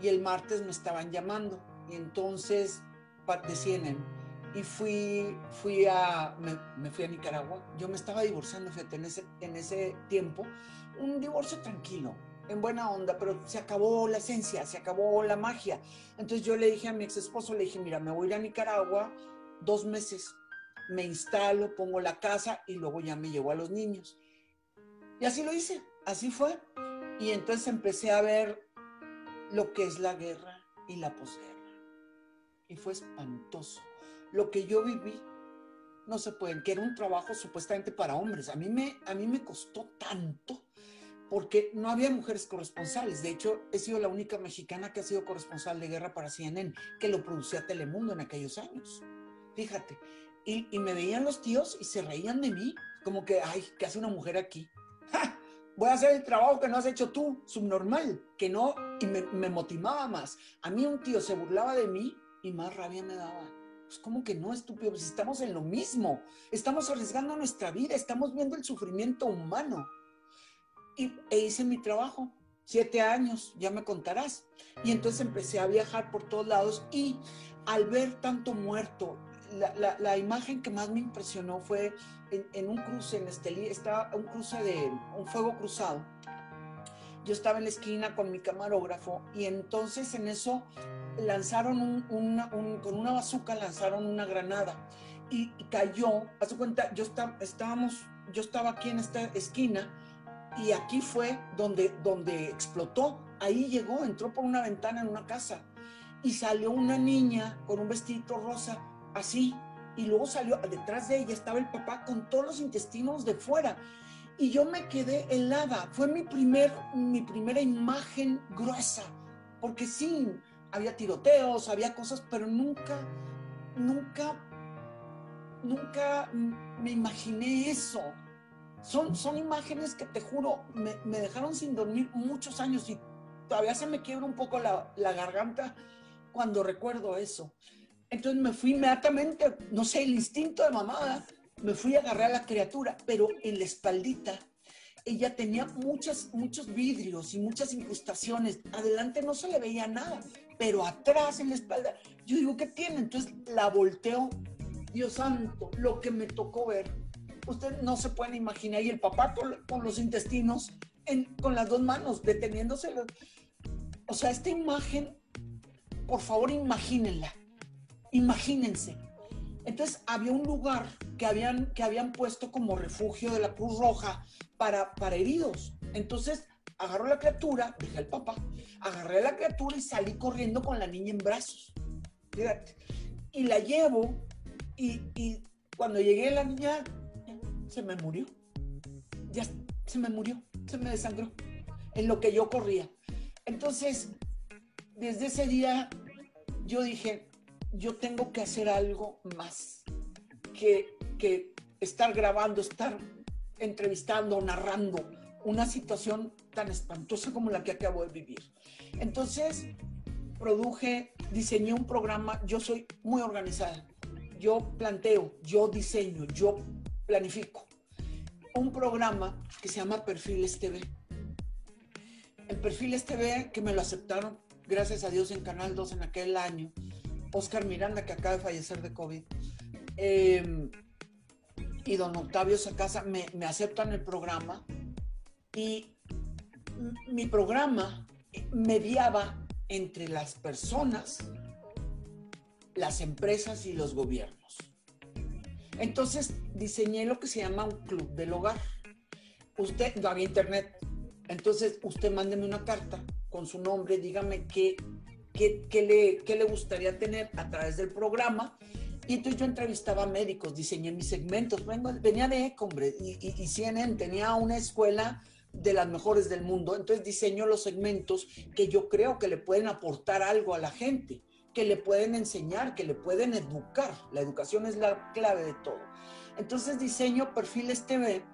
y el martes me estaban llamando. Y entonces decían, y fui, fui a, me, fui a Nicaragua. Yo me estaba divorciando, fíjate, en ese, en ese tiempo. Un divorcio tranquilo, en buena onda, pero se acabó la esencia, se acabó la magia. Entonces yo le dije a mi ex esposo, le dije, mira, me voy a ir a Nicaragua dos meses, me instalo, pongo la casa y luego ya me llevo a los niños. Y así lo hice, así fue. Y entonces empecé a ver lo que es la guerra y la posguerra. Y fue espantoso lo que yo viví, no se pueden, que era un trabajo supuestamente para hombres. A mí me, a mí me costó tanto porque no había mujeres corresponsales. De hecho, he sido la única mexicana que ha sido corresponsal de guerra para CNN, que lo producía Telemundo en aquellos años. Fíjate. Y, y me veían los tíos y se reían de mí, como que, ay, ¿qué hace una mujer aquí? Voy a hacer el trabajo que no has hecho tú, subnormal, que no, y me, me motivaba más. A mí un tío se burlaba de mí y más rabia me daba pues, ¿cómo que no, estúpido? Pues estamos en lo mismo. Estamos arriesgando nuestra vida, estamos viendo el sufrimiento humano. Y e hice mi trabajo, siete años, ya me contarás. Y entonces empecé a viajar por todos lados y al ver tanto muerto, la, imagen que más me impresionó fue en, un cruce en Estelí, estaba un cruce de un fuego cruzado. Yo estaba en la esquina con mi camarógrafo y entonces en eso lanzaron un, con una bazuca, lanzaron una granada y, cayó. A su cuenta, yo estaba, estábamos, yo estaba aquí en esta esquina y aquí fue donde, donde explotó. Ahí llegó, entró por una ventana en una casa y salió una niña con un vestido rosa, así. Y luego salió, detrás de ella estaba el papá con todos los intestinos de fuera. Y yo me quedé helada. Fue mi, primer, mi primera imagen gruesa. Porque sí, había tiroteos, había cosas, pero nunca, nunca, nunca me imaginé eso. Son, son imágenes que te juro, me, dejaron sin dormir muchos años y todavía se me quiebra un poco la, la garganta cuando recuerdo eso. Entonces me fui inmediatamente, no sé, el instinto de mamada, me fui a agarrar a la criatura, pero en la espaldita ella tenía muchas, muchos vidrios y muchas incrustaciones. Adelante no se le veía nada pero atrás en la espalda, yo digo, ¿qué tiene? Entonces la volteo, Dios santo, lo que me tocó ver. Usted no se pueden imaginar, y el papá con, los intestinos, con las dos manos, deteniéndose. O sea, esta imagen, por favor, imagínenla, imagínense. Entonces había un lugar que habían, que habían puesto como refugio de la Cruz Roja para, para heridos. Entonces agarró la criatura, dije al papá, agarré la criatura y salí corriendo con la niña en brazos. Y la llevo y, y cuando llegué la niña se me murió. Ya se me murió, se me desangró en lo que yo corría. Entonces, desde ese día yo dije, yo tengo que hacer algo más que, que estar grabando, estar entrevistando, narrando una situación tan espantosa como la que acabo de vivir. Entonces, produje, diseñé un programa, yo soy muy organizada, yo planteo, yo diseño, yo planifico un programa que se llama Perfiles TV. En Perfiles TV, que me lo aceptaron, gracias a Dios, en Canal 2 en aquel año, Oscar Miranda, que acaba de fallecer de COVID, em, y don Octavio Sacasa me, me aceptan el programa y mi programa mediaba entre las personas, las empresas y los gobiernos. Entonces diseñé lo que se llama un club del hogar. Usted, no había internet, entonces usted mándeme una carta con su nombre, dígame qué, qué, le, qué le gustaría tener a través del programa y entonces yo entrevistaba médicos, diseñé mis segmentos. Venía de Ecombre y, y, y, CNN tenía una escuela de las mejores del mundo. Entonces diseño los segmentos que yo creo que le pueden aportar algo a la gente, que le pueden enseñar, que le pueden educar. La educación es la clave de todo. Entonces diseño perfiles TV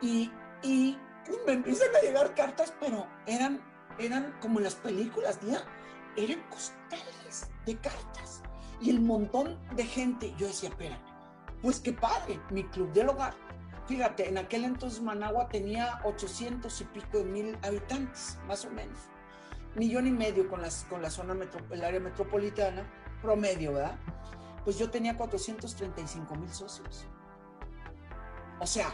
y, y me empiezan a llegar cartas, pero eran, eran como en las películas, ¿ya? Eran costales de cartas y el montón de gente. Yo decía, espérame, pues qué padre, mi club del hogar. Fíjate, en aquel entonces Managua tenía 800 y pico de mil habitantes, más o menos. Millón y medio con, las, con la zona, metro, el área metropolitana, promedio, ¿verdad? Pues yo tenía 435 mil socios. O sea,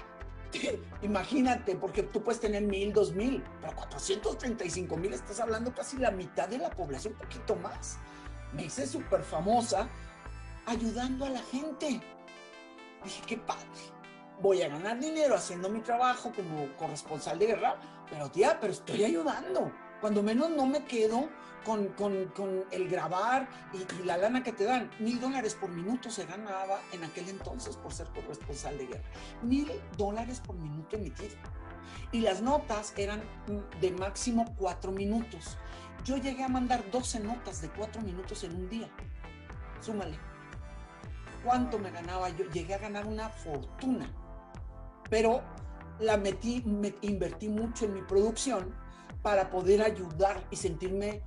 imagínate, porque tú puedes tener mil, dos mil, pero 435 mil, estás hablando casi la mitad de la población, un poquito más me hice súper famosa ayudando a la gente. Dije, qué padre. Voy a ganar dinero haciendo mi trabajo como corresponsal de guerra, pero tía, pero estoy ayudando. Cuando menos no me quedo con, con, con el grabar y, y, la lana que te dan. Mil dólares por minuto se ganaba en aquel entonces por ser corresponsal de guerra. Mil dólares por minuto emitido. Y las notas eran de máximo cuatro minutos. Yo llegué a mandar 12 notas de 4 minutos en un día. Súmale. ¿Cuánto me ganaba yo? Llegué a ganar una fortuna. Pero la metí, me invertí mucho en mi producción para poder ayudar y sentirme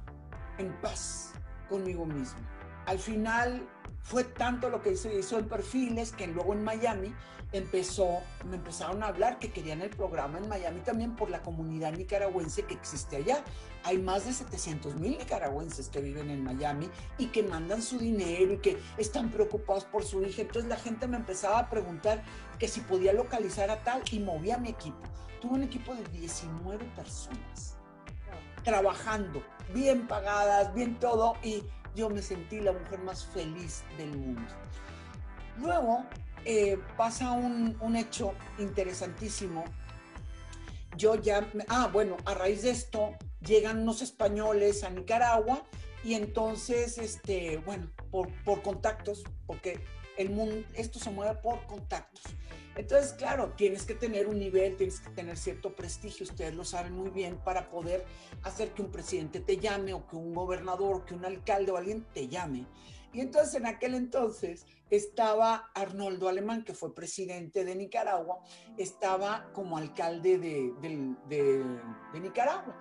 en paz conmigo mismo. Al final fue tanto lo que se hizo en perfiles que luego en Miami empezó, me empezaron a hablar que querían el programa en Miami también por la comunidad nicaragüense que existe allá. Hay más de 700 mil nicaragüenses que viven en Miami y que mandan su dinero y que están preocupados por su hija. Entonces la gente me empezaba a preguntar que si podía localizar a tal y movía mi equipo. Tuve un equipo de 19 personas trabajando, bien pagadas, bien todo y yo me sentí la mujer más feliz del mundo. Luego eh, pasa un, un, hecho interesantísimo. Yo ya, ah, bueno, a raíz de esto llegan unos españoles a Nicaragua y entonces, este, bueno, por, por contactos, porque el mundo, esto se mueve por contactos. Entonces, claro, tienes que tener un nivel, tienes que tener cierto prestigio, ustedes lo saben muy bien, para poder hacer que un presidente te llame o que un gobernador o que un alcalde o alguien te llame. Y entonces en aquel entonces estaba Arnoldo Alemán, que fue presidente de Nicaragua, estaba como alcalde de, Nicaragua.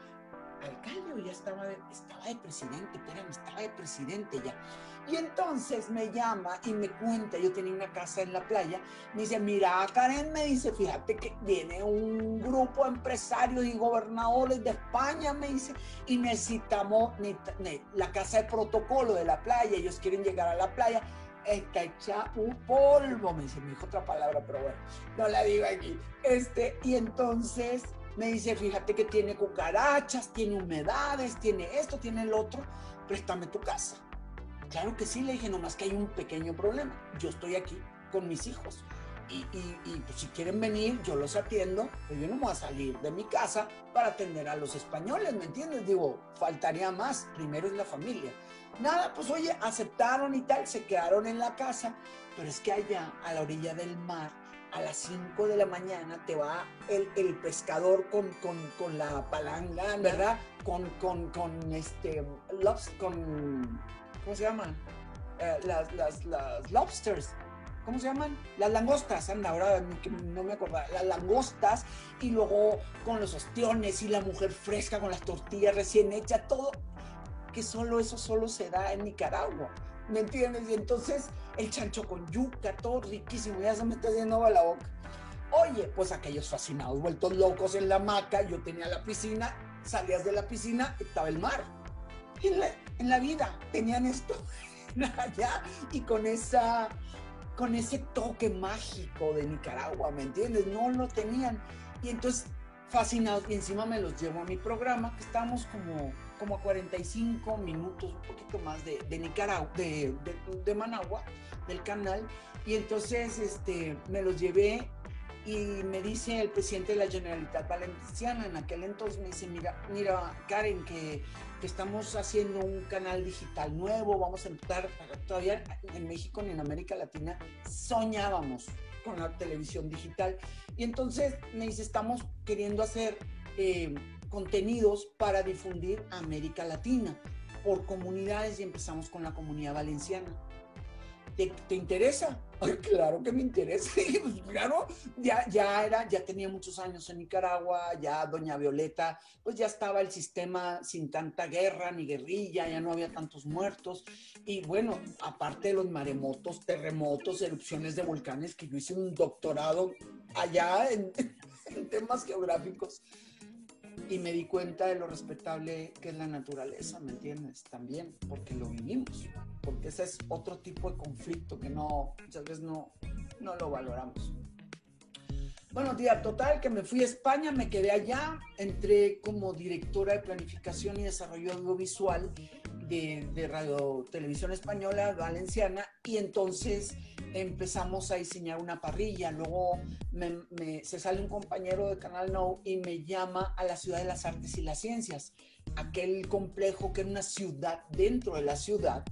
Alcalde ya estaba de, estaba de presidente, espérame, estaba de presidente ya. Y entonces me llama y me cuenta, yo tenía una casa en la playa, me dice, mira, Karen, me dice, fíjate que viene un grupo de empresarios y gobernadores de España, me dice, y necesitamos la casa de protocolo de la playa, ellos quieren llegar a la playa, está hecha un polvo, me dice, me dijo otra palabra, pero bueno, no la digo aquí. Este, y entonces me dice, fíjate que tiene cucarachas, tiene humedades, tiene esto, tiene el otro, préstame tu casa. Claro que sí, le dije, nomás que hay un pequeño problema. Yo estoy aquí con mis hijos. Y, y, y pues, si quieren venir, yo los atiendo, pero yo no voy a salir de mi casa para atender a los españoles, ¿me entiendes? Digo, faltaría más, primero es la familia. Nada, pues oye, aceptaron y tal, se quedaron en la casa, pero es que allá, a la orilla del mar, a las 5 de la mañana te va el, el pescador con, con, con, la palanga, ¿verdad? Con, con, con este, con ¿cómo se llaman? Eh, las, las, las, lobsters. ¿cómo se llaman? Las langostas, anda, ahora no me acuerdo, las langostas y luego con los ostiones y la mujer fresca con las tortillas recién hechas, todo, que solo eso solo se da en Nicaragua, ¿me entiendes? Y entonces el chancho con yuca, todo riquísimo, ya se me está yendo a la boca. Oye, pues aquellos fascinados, vueltos locos en la hamaca, yo tenía la piscina, salías de la piscina, estaba el mar. En la, en la vida tenían esto allá y con esa con ese toque mágico de Nicaragua, ¿me entiendes? No lo tenían. Y entonces, fascinados, y encima me los llevo a mi programa, que estamos como, como a 45 minutos, un poquito más de, Nicaragua, de, de, Managua, del canal. Y entonces este, me los llevé y me dice el presidente de la Generalitat Valenciana en aquel entonces, me dice, mira, mira Karen, que estamos haciendo un canal digital nuevo, vamos a empezar, todavía en México ni en América Latina soñábamos con la televisión digital. Y entonces me dice, estamos queriendo hacer eh, contenidos para difundir América Latina por comunidades y empezamos con la comunidad valenciana. ¿Te, te interesa? Claro que me interesa. Pues, claro, ya, ya, era, ya tenía muchos años en Nicaragua, ya doña Violeta, pues ya estaba el sistema sin tanta guerra ni guerrilla, ya no había tantos muertos. Y bueno, aparte de los maremotos, terremotos, erupciones de volcanes, que yo hice un doctorado allá en, en temas geográficos y me di cuenta de lo respetable que es la naturaleza, ¿me entiendes? También, porque lo vivimos, porque ese es otro tipo de conflicto que no, muchas veces no, no lo valoramos. Bueno, día total que me fui a España, me quedé allá, entré como directora de planificación y desarrollo audiovisual de, de Radio Televisión Española Valenciana y entonces empezamos a diseñar una parrilla. Luego se sale un compañero de Canal No y me llama a la Ciudad de las Artes y las Ciencias, aquel complejo que es una ciudad dentro de la ciudad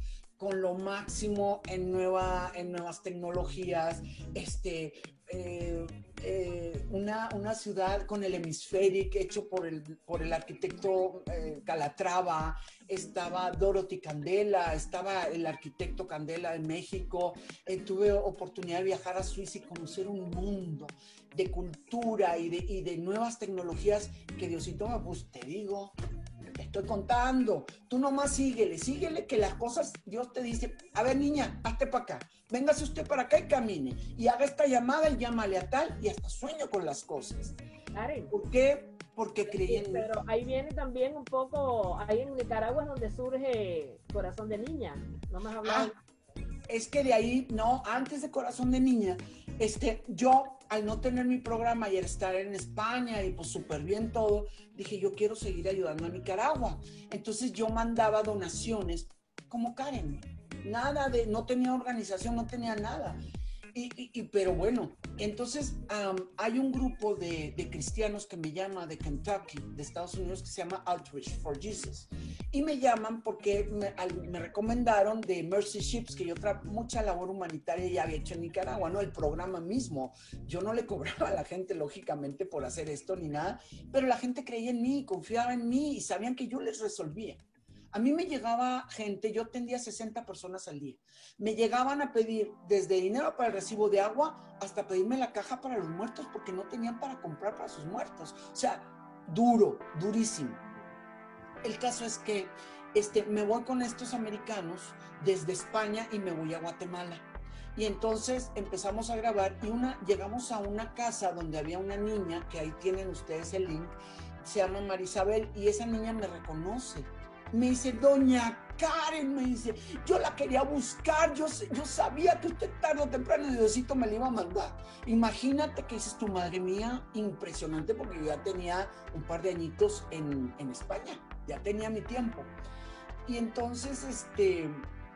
con lo máximo en, nueva, en nuevas tecnologías, este, eh, eh, una, una, ciudad con el hemisférico hecho por el, por el arquitecto eh, Calatrava, estaba Dorothy Candela, estaba el arquitecto Candela de México, tuve oportunidad de viajar a Suiza y conocer un mundo de cultura y de, y de nuevas tecnologías que Diosito pues te digo, estoy contando. Tú nomás síguele, síguele que las cosas, Dios te dice, a ver niña, hazte para acá, véngase usted para acá y camine. Y haga esta llamada y llámale a tal y hasta sueño con las cosas. ¿Por qué? Porque creí Pero ahí viene también un poco, ahí en Nicaragua es donde surge Corazón de Niña. No me has hablado. Ah, es que de ahí, no, antes de Corazón de Niña, este, yo al no tener mi programa y estar en España y pues súper bien todo, dije yo quiero seguir ayudando a Nicaragua. Entonces yo mandaba donaciones como Karen. Nada de, no tenía organización, no tenía nada. Y, pero bueno, entonces hay un grupo de, cristianos que me llama de Kentucky, de Estados Unidos, que se llama Outreach for Jesus. Y me llaman porque me, me recomendaron de Mercy Ships, que yo mucha labor humanitaria ya había hecho en Nicaragua, ¿no? El programa mismo. Yo no le cobraba a la gente, lógicamente, por hacer esto ni nada, pero la gente creía en mí, confiaba en mí y sabían que yo les resolvía. A mí me llegaba gente, yo atendía 60 personas al día. Me llegaban a pedir desde dinero para el recibo de agua hasta pedirme la caja para los muertos porque no tenían para comprar para sus muertos. O sea, duro, durísimo. El caso es que este, me voy con estos americanos desde España y me voy a Guatemala. Y entonces empezamos a grabar y una, llegamos a una casa donde había una niña, que ahí tienen ustedes el link, se llama Marisabel, y esa niña me reconoce me dice, doña Karen, me dice, yo la quería buscar, yo, yo sabía que usted tarde o temprano Diosito me la iba a mandar. Imagínate que dices tu madre mía, impresionante porque yo ya tenía un par de añitos en, en España, ya tenía mi tiempo. Y entonces, este,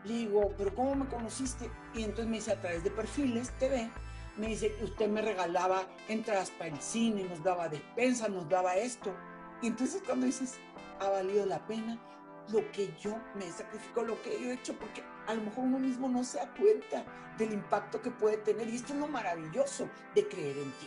digo, pero ¿cómo me conociste? Y entonces me dice, a través de perfiles TV, me dice usted me regalaba entradas para el cine, nos daba despensa, nos daba esto. Y entonces cuando dices, ha valido la pena, lo que yo me sacrifico, lo que yo he hecho, porque a lo mejor uno mismo no se da cuenta del impacto que puede tener. Y esto es lo maravilloso de creer en ti,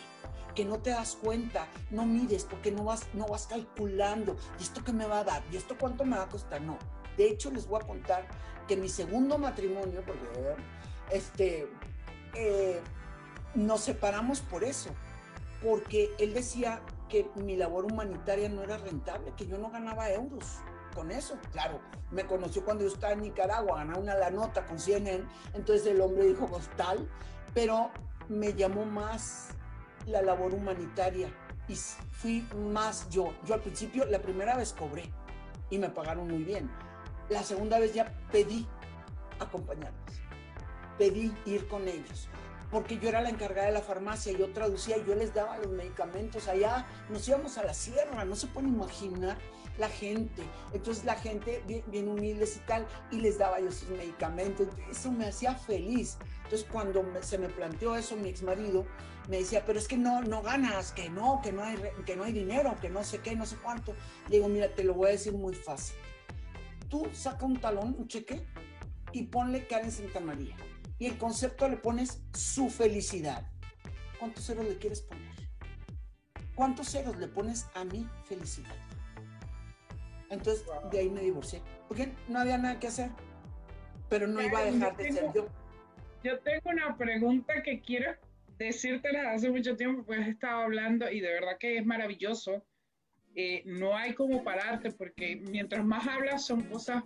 que no te das cuenta, no mires, porque no vas, no vas calculando, ¿y esto qué me va a dar? ¿Y esto cuánto me va a costar? No. De hecho, les voy a contar que mi segundo matrimonio, porque este, eh, nos separamos por eso, porque él decía que mi labor humanitaria no era rentable, que yo no ganaba euros con eso. Claro, me conoció cuando yo estaba en Nicaragua, ganaba una la nota con CNN, entonces el hombre dijo, pues tal, pero me llamó más la labor humanitaria y fui más yo. Yo al principio, la primera vez cobré y me pagaron muy bien. La segunda vez ya pedí acompañarlos, pedí ir con ellos porque yo era la encargada de la farmacia, yo traducía, yo les daba los medicamentos allá, nos íbamos a la sierra, no se pueden imaginar la gente. Entonces la gente bien, bien y tal, y les daba yo sus medicamentos. Eso me hacía feliz. Entonces cuando se me planteó eso, mi ex marido me decía, pero es que no, no ganas, que no, que no, hay, que no hay dinero, que no sé qué, no sé cuánto. Le digo, mira, te lo voy a decir muy fácil. Tú saca un talón, un cheque, y ponle Karen Santa María. Y el concepto le pones su felicidad. ¿Cuántos ceros le quieres poner? ¿Cuántos ceros le pones a mi felicidad? Entonces, de ahí me divorcié. Porque no había nada que hacer. Pero no iba a dejar de ser yo. Yo tengo una pregunta que quiero decírtela hace mucho tiempo, pues he estado hablando y de verdad que es maravilloso. Eh, no hay como pararte porque mientras más hablas son cosas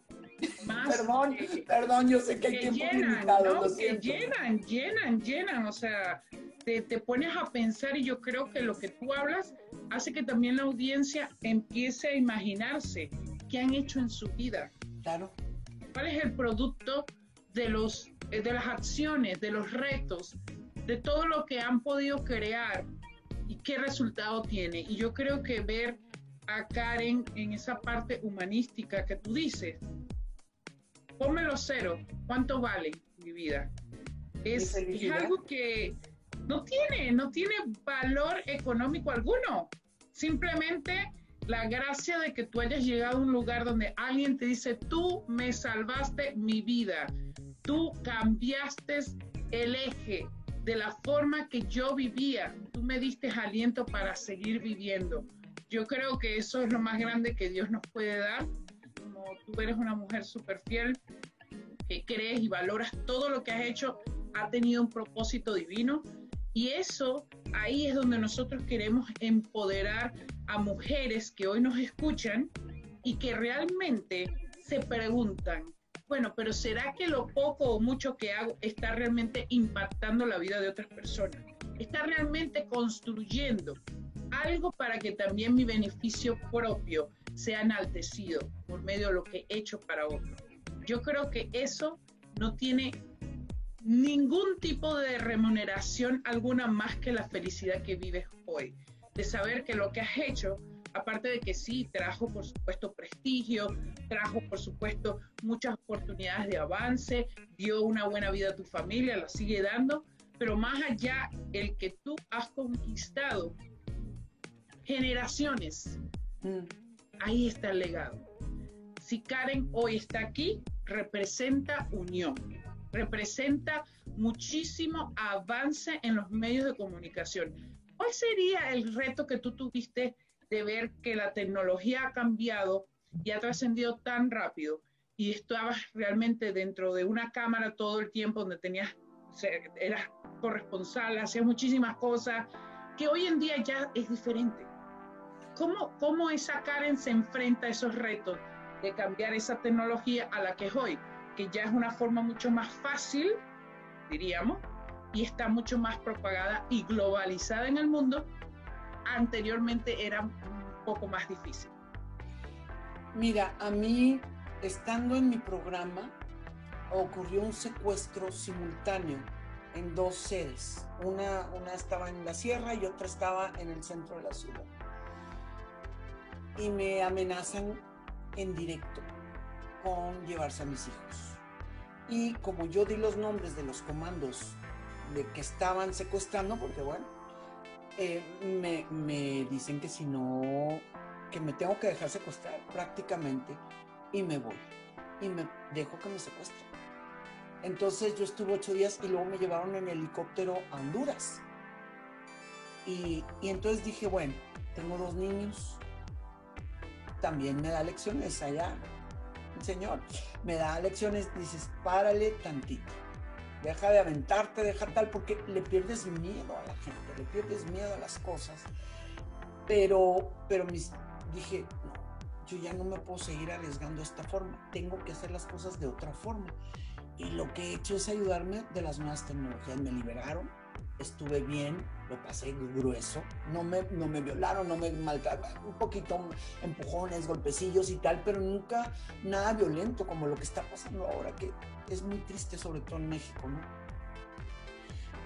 más... Perdón, perdón, yo sé que hay tiempo llenan, limitado, ¿no? que llenan, llenan, llenan, o sea, te, te, pones a pensar y yo creo que lo que tú hablas hace que también la audiencia empiece a imaginarse qué han hecho en su vida. Claro. ¿Cuál es el producto de, los, eh, de las acciones, de los retos, de todo lo que han podido crear y qué resultado tiene? Y yo creo que ver a Karen en esa parte humanística que tú dices, pónmelo cero, ¿cuánto vale mi vida? Es, es algo que no tiene, no tiene valor económico alguno. Simplemente la gracia de que tú hayas llegado a un lugar donde alguien te dice, tú me salvaste mi vida, tú cambiaste el eje de la forma que yo vivía, tú me diste aliento para seguir viviendo. Yo creo que eso es lo más grande que Dios nos puede dar. Como tú eres una mujer súper fiel, que crees y valoras todo lo que has hecho, ha tenido un propósito divino y eso, ahí es donde nosotros queremos empoderar a mujeres que hoy nos escuchan y que realmente se preguntan, bueno, pero ¿será que lo poco o mucho que hago está realmente impactando la vida de otras personas? ¿Está realmente construyendo algo para que también mi beneficio propio sea enaltecido por medio de lo que he hecho para otros? Yo creo que eso no tiene ningún tipo de remuneración alguna más que la felicidad que vives hoy, de saber que lo que has hecho, aparte de que sí, trajo por supuesto prestigio, trajo por supuesto muchas oportunidades de avance, dio una buena vida a tu familia, la sigue dando, pero más allá, el que tú has conquistado generaciones, mm. ahí está el legado. Si Karen hoy está aquí, representa unión representa muchísimo avance en los medios de comunicación. ¿Cuál sería el reto que tú tuviste de ver que la tecnología ha cambiado y ha trascendido tan rápido y estabas realmente dentro de una cámara todo el tiempo donde tenías, eras corresponsal, hacías muchísimas cosas, que hoy en día ya es diferente? ¿Cómo, ¿Cómo esa Karen se enfrenta a esos retos de cambiar esa tecnología a la que es hoy? Que ya es una forma mucho más fácil, diríamos, y está mucho más propagada y globalizada en el mundo, anteriormente era un poco más difícil. Mira, a mí, estando en mi programa, ocurrió un secuestro simultáneo en dos sedes. Una, una estaba en la sierra y otra estaba en el centro de la ciudad. Y me amenazan en directo con llevarse a mis hijos. Y como yo di los nombres de los comandos de que estaban secuestrando, porque bueno, eh, me, me dicen que si no, que me tengo que dejar secuestrar prácticamente y me voy y me dejo que me secuestren. Entonces yo estuve ocho días y luego me llevaron en helicóptero a Honduras. Y, y, entonces dije, bueno, tengo dos niños, también me da lecciones allá, Señor, me da lecciones, dices, párale tantito. deja de aventarte, deja tal, porque le pierdes miedo a la gente, le pierdes miedo a las cosas. Pero, pero mis, dije, no, yo ya no me puedo seguir arriesgando de esta forma, tengo que hacer las cosas de otra forma. Y lo que he hecho es ayudarme de las nuevas tecnologías. Me liberaron, estuve bien, pasé grueso, no me, no me violaron, no me maltrataron, un poquito empujones, golpecillos y tal, pero nunca nada violento como lo que está pasando ahora, que es muy triste, sobre todo en México, ¿no?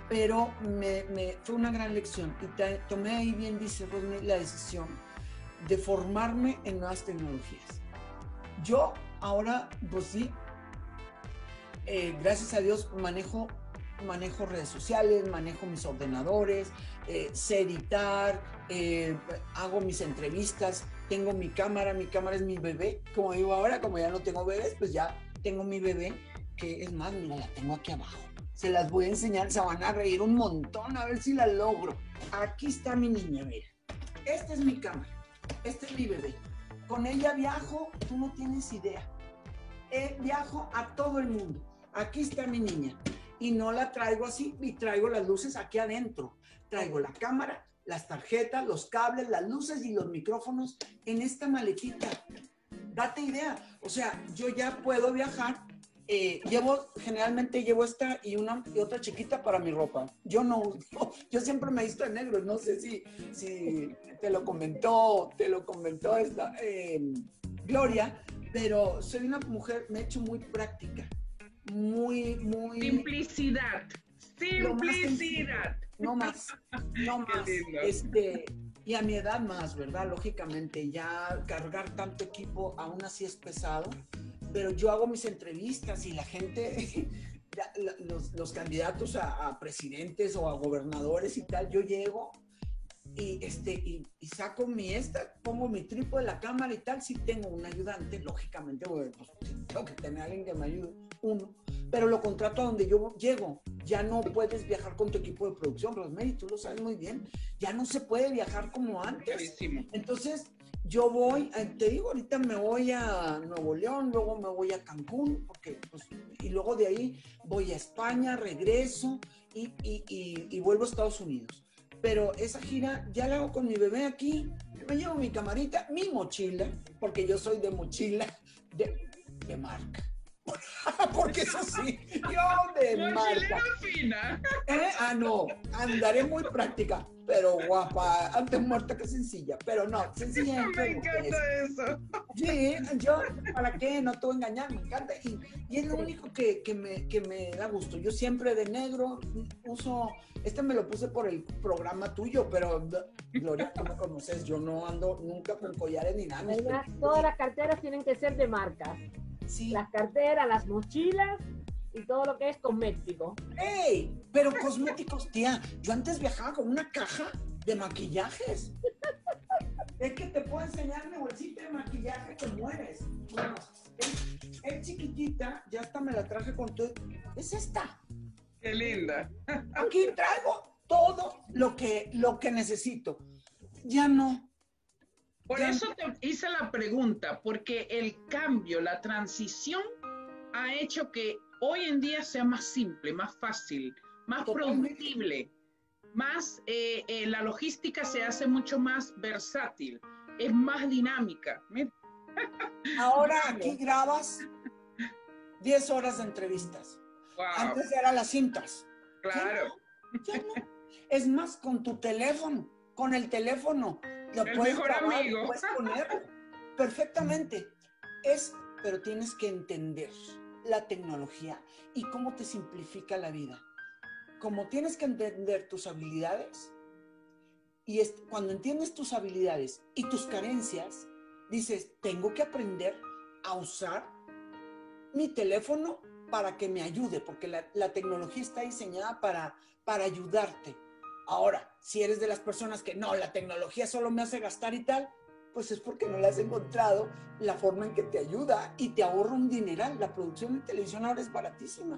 Pero me, fue una gran lección y tomé ahí, bien dice Rodney, la decisión de formarme en nuevas tecnologías. Yo ahora, pues sí, eh, gracias a Dios manejo, manejo redes sociales, manejo mis ordenadores, eh, sé editar, eh, hago mis entrevistas, tengo mi cámara, mi cámara es mi bebé, como digo ahora, como ya no tengo bebés, pues ya tengo mi bebé, que es más, mira, la tengo aquí abajo. Se las voy a enseñar, se van a reír un montón, a ver si la logro. Aquí está mi niña, mira. Esta es mi cámara, este es mi bebé. Con ella viajo, tú no tienes idea. viajo a todo el mundo aquí está mi niña. Y no la traigo así, y traigo las luces aquí adentro. Traigo la cámara, las tarjetas, los cables, las luces y los micrófonos en esta maletita. Date idea. O sea, yo ya puedo viajar. Eh, llevo, generalmente llevo esta y una y otra chiquita para mi ropa. Yo no, yo siempre me he visto de negro. No sé si, si te lo comentó, te lo comentó esta eh, Gloria, pero soy una mujer, me he hecho muy práctica muy, muy... Simplicidad. Simplicidad. No más, no más. Este, y a mi edad más, ¿verdad? Lógicamente, ya cargar tanto equipo aún así es pesado, pero yo hago mis entrevistas y la gente, los, los, candidatos a, a, presidentes o a gobernadores y tal, yo llego y, este, y, saco mi esta, pongo mi tripo de la cámara y tal, si tengo un ayudante, lógicamente, pues, tengo que tener a alguien que me ayude, uno, pero lo contrato a donde yo llego. Ya no puedes viajar con tu equipo de producción, Rosemary, tú lo sabes muy bien, ya no se puede viajar como antes. Entonces, yo voy, eh, te digo, ahorita me voy a Nuevo León, luego me voy a Cancún, porque, pues, y luego de ahí voy a España, regreso y, y, y vuelvo a Estados Unidos pero esa gira ya la hago con mi bebé aquí. Me llevo mi camarita, mi mochila, porque yo soy de mochila de, de marca. porque eso sí, yo de marca. fina. ¿Eh? Ah, no, andaré muy práctica pero guapa, antes muerta que sencilla, pero no, sencilla. me encanta eso. Sí, yo, ¿para qué? No te voy a engañar, me encanta. Y, y es lo único que, que, me, que me da gusto. Yo siempre de negro uso, este me lo puse por el programa tuyo, pero Gloria, tú me conoces, yo no ando nunca con collares ni nada. Todas las carteras tienen que ser de marca. Sí. Las carteras, las mochilas y todo lo que es cosmético. ¡Ey! Pero cosméticos, tía, yo antes viajaba con una caja de maquillajes. es que te puedo enseñar mi bolsita de maquillaje que mueres. Bueno, es, chiquitita, ya hasta me la traje con todo. Es esta. Qué linda. Aquí traigo todo lo que, lo que necesito. Ya no. Por eso te hice la pregunta, porque el cambio, la transición ha hecho que hoy en día sea más simple, más fácil, más productible, más eh, eh, la logística se hace mucho más versátil, es más dinámica. Ahora aquí grabas 10 horas de entrevistas. Antes eran las cintas. Claro. Es más, con tu teléfono, con el teléfono, lo puedes grabar, puedes ponerlo perfectamente. Es, pero tienes que entender la tecnología y cómo te simplifica la vida. Como tienes que entender tus habilidades y cuando entiendes tus habilidades y tus carencias, dices, tengo que aprender a usar mi teléfono para que me ayude, porque la, la tecnología está diseñada para, para ayudarte. Ahora, si eres de las personas que no, la tecnología solo me hace gastar y tal, pues es porque no le has encontrado la forma en que te ayuda y te ahorra un dineral. La producción de televisión ahora es baratísima.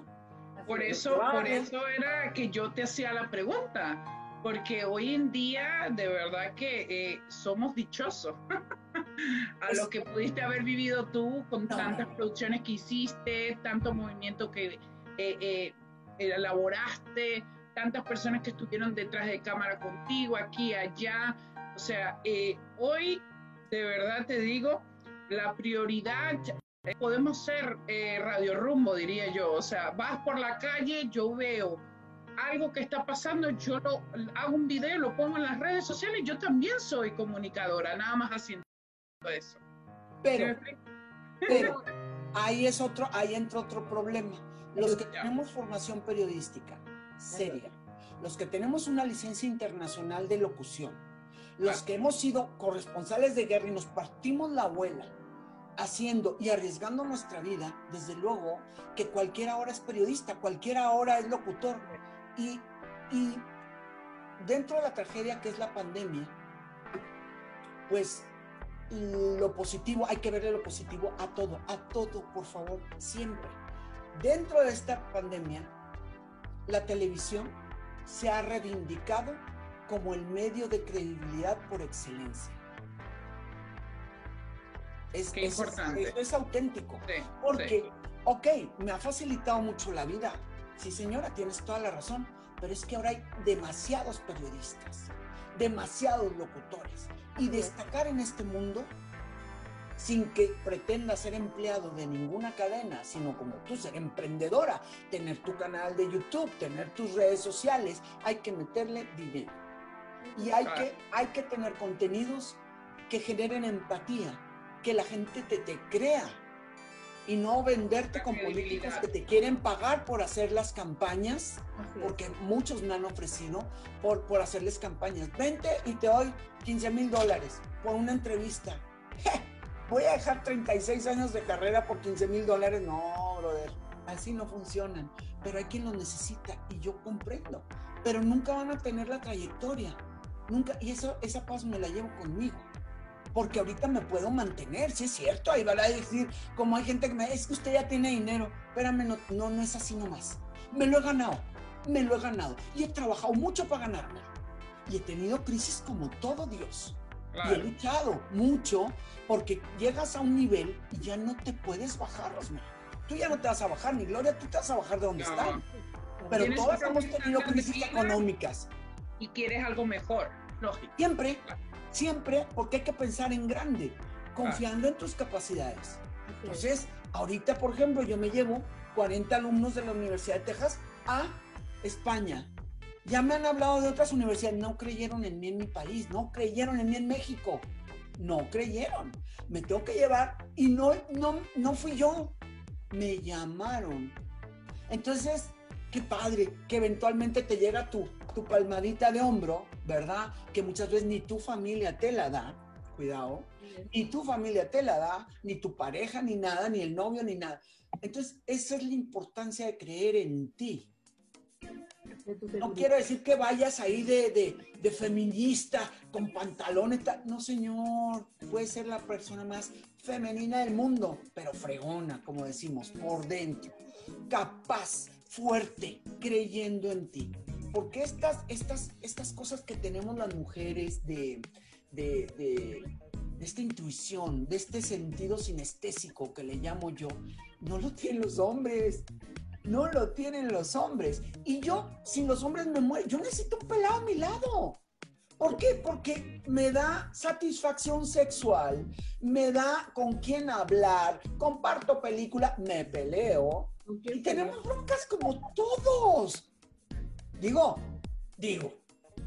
Por eso, por eso era que yo te hacía la pregunta, porque hoy en día de verdad que eh, somos dichosos a lo que pudiste haber vivido tú con tantas producciones que hiciste, tanto movimiento que eh, eh, elaboraste, tantas personas que estuvieron detrás de cámara contigo, aquí, allá. O sea, eh, hoy, de verdad te digo, la prioridad, podemos ser eh, radio rumbo, diría yo. O sea, vas por la calle, yo veo algo que está pasando, yo lo, hago un video, lo pongo en las redes sociales, yo también soy comunicadora, nada más haciendo eso. Pero, pero ahí es otro, ahí entra otro problema. Los que tenemos formación periodística seria, los que tenemos una licencia internacional de locución, los que hemos sido corresponsales de guerra y nos partimos la abuela haciendo y arriesgando nuestra vida, desde luego que cualquiera ahora es periodista, cualquiera ahora es locutor. Y, y dentro de la tragedia que es la pandemia, pues lo positivo, hay que verle lo positivo a todo, a todo, por favor, siempre. Dentro de esta pandemia, la televisión se ha reivindicado como el medio de credibilidad por excelencia. Es, importante. Es, auténtico. porque, ok, me ha facilitado mucho la vida. Sí, señora, tienes toda la razón. Pero es que ahora hay demasiados periodistas, demasiados locutores. Y destacar en este mundo sin que pretenda ser empleado de ninguna cadena, sino como tú ser emprendedora, tener tu canal de YouTube, tener tus redes sociales, hay que meterle dinero. Y hay, que, hay que tener contenidos que generen empatía, que la gente te, te crea y no venderte con políticos que te quieren pagar por hacer las campañas, porque muchos me han ofrecido por, por hacerles campañas. Vente y te doy 15 mil dólares por una entrevista. Voy a dejar 36 años de carrera por 15 mil dólares. No, brother, así no funcionan. Pero hay quien lo necesita y yo comprendo. Pero nunca van a tener la trayectoria. Nunca, y eso, esa paz me la llevo conmigo porque ahorita me puedo mantener, sí es cierto, ahí va a decir, como hay gente que me es que usted ya tiene dinero, espérame, no, no, no es así nomás, me lo he ganado, me lo he ganado, y he trabajado mucho para ganarme, y he tenido crisis como todo Dios, y he luchado mucho, porque llegas a un nivel y ya no te puedes bajar, Rosmar. Tú ya no te vas a bajar, ni Gloria, tú te vas a bajar de donde están. Pero todas hemos tenido crisis económicas. Y quieres algo mejor, lógico. Siempre. Siempre porque hay que pensar en grande, confiando en tus capacidades. Entonces, ahorita, por ejemplo, yo me llevo 40 alumnos de la Universidad de Texas a España. Ya me han hablado de otras universidades, no creyeron en mí en mi país, no creyeron en mí en México, no creyeron. Me tengo que llevar y no, no, no fui yo, me llamaron. Entonces, qué padre que eventualmente te llega tu, tu palmadita de hombro, ¿verdad? Que muchas veces ni tu familia te la da, cuidado, ni tu familia te la da, ni tu pareja, ni nada, ni el novio, ni nada. Entonces, esa es la importancia de creer en ti. No quiero decir que vayas ahí de, de, de feminista con pantalones. No, señor. Puede ser la persona más femenina del mundo, pero fregona, como decimos, por dentro. Capaz, fuerte, creyendo en ti. Porque estas, estas, estas cosas que tenemos las mujeres de, de, esta intuición, de este sentido sinestésico que le llamo yo, no lo tienen los hombres. No lo tienen los hombres. Y yo, si los hombres me mueren, yo necesito un pelado a mi lado. ¿Por qué? Porque me da satisfacción sexual, me da con quién hablar, comparto película, me peleo, y tenemos broncas como todos. Digo, digo,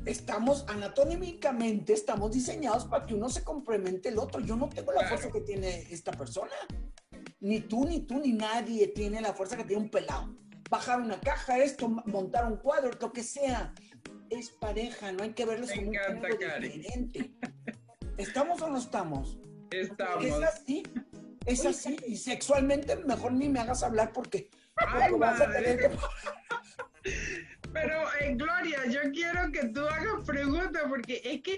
estamos anatómicamente, estamos diseñados para que uno se complemente el otro. Yo no tengo la fuerza que tiene esta persona. Ni tú, ni tú, ni nadie tiene la fuerza que tiene un pelado. Bajar una caja, esto, montar un cuadro, lo que sea. Es pareja, no hay que verles como un diferente. ¿Estamos o no estamos? Estamos. Es así. Es así. Y sexualmente mejor ni me hagas hablar porque, Pero, eh, Gloria, yo quiero que tú hagas preguntas porque es que,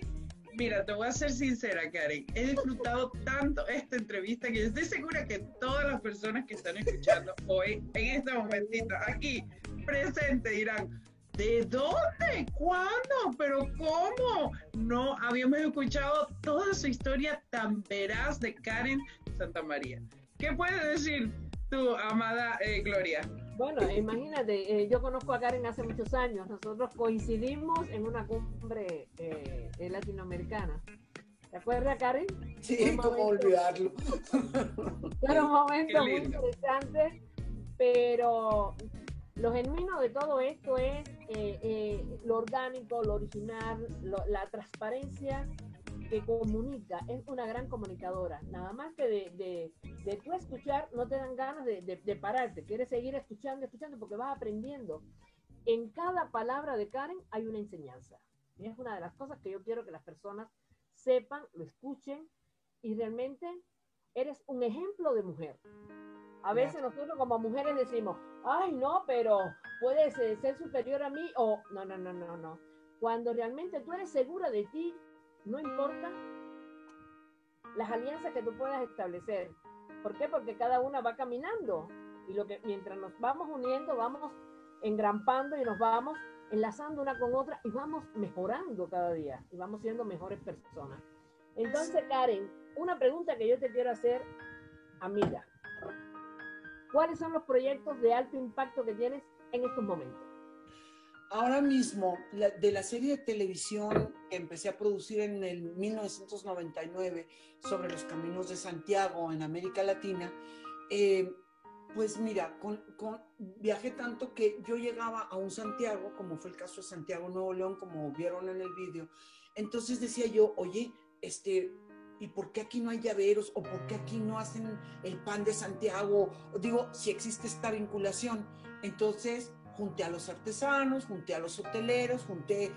mira, te voy a ser sincera, Karen. He disfrutado tanto esta entrevista que estoy segura que todas las personas que están escuchando hoy, en este momentito, aquí presente, dirán, ¿De dónde? ¿Cuándo? ¿Pero cómo? No habíamos escuchado toda su historia tan veraz de Karen Santa María. ¿Qué puedes decir tú, amada eh, Gloria? Bueno, imagínate, eh, yo conozco a Karen hace muchos años. Nosotros coincidimos en una cumbre eh, latinoamericana. ¿Te acuerdas, Karen? Sí, cómo olvidarlo. Fue un momento muy interesante, pero lo genuino de todo esto es eh, lo orgánico, lo original, la transparencia que comunica, es una gran comunicadora. Nada más que de, de, tú escuchar, no te dan ganas de, de, pararte. Quieres seguir escuchando, escuchando, porque vas aprendiendo. En cada palabra de Karen hay una enseñanza. Y es una de las cosas que yo quiero que las personas sepan, lo escuchen y realmente eres un ejemplo de mujer. A veces nosotros como mujeres decimos, ay no, pero puedes ser superior a mí o no, no, no, no, no. Cuando realmente tú eres segura de ti, no importa las alianzas que tú puedas establecer. ¿Por qué? Porque cada una va caminando y lo que mientras nos vamos uniendo, vamos engrampando y nos vamos enlazando una con otra y vamos mejorando cada día y vamos siendo mejores personas. Entonces, Karen, una pregunta que yo te quiero hacer, amiga. ¿Cuáles son los proyectos de alto impacto que tienes en estos momentos? Ahora mismo, de la serie de televisión que empecé a producir en el 1999 sobre los caminos de Santiago en América Latina, eh, pues mira, viajé tanto que yo llegaba a un Santiago, como fue el caso de Santiago Nuevo León, como vieron en el vídeo. Entonces decía yo, oye, este, ¿y por qué aquí no hay llaveros? ¿O por qué aquí no hacen el pan de Santiago? Digo, si existe esta vinculación. Entonces junté a los artesanos, junté a los hoteleros, junté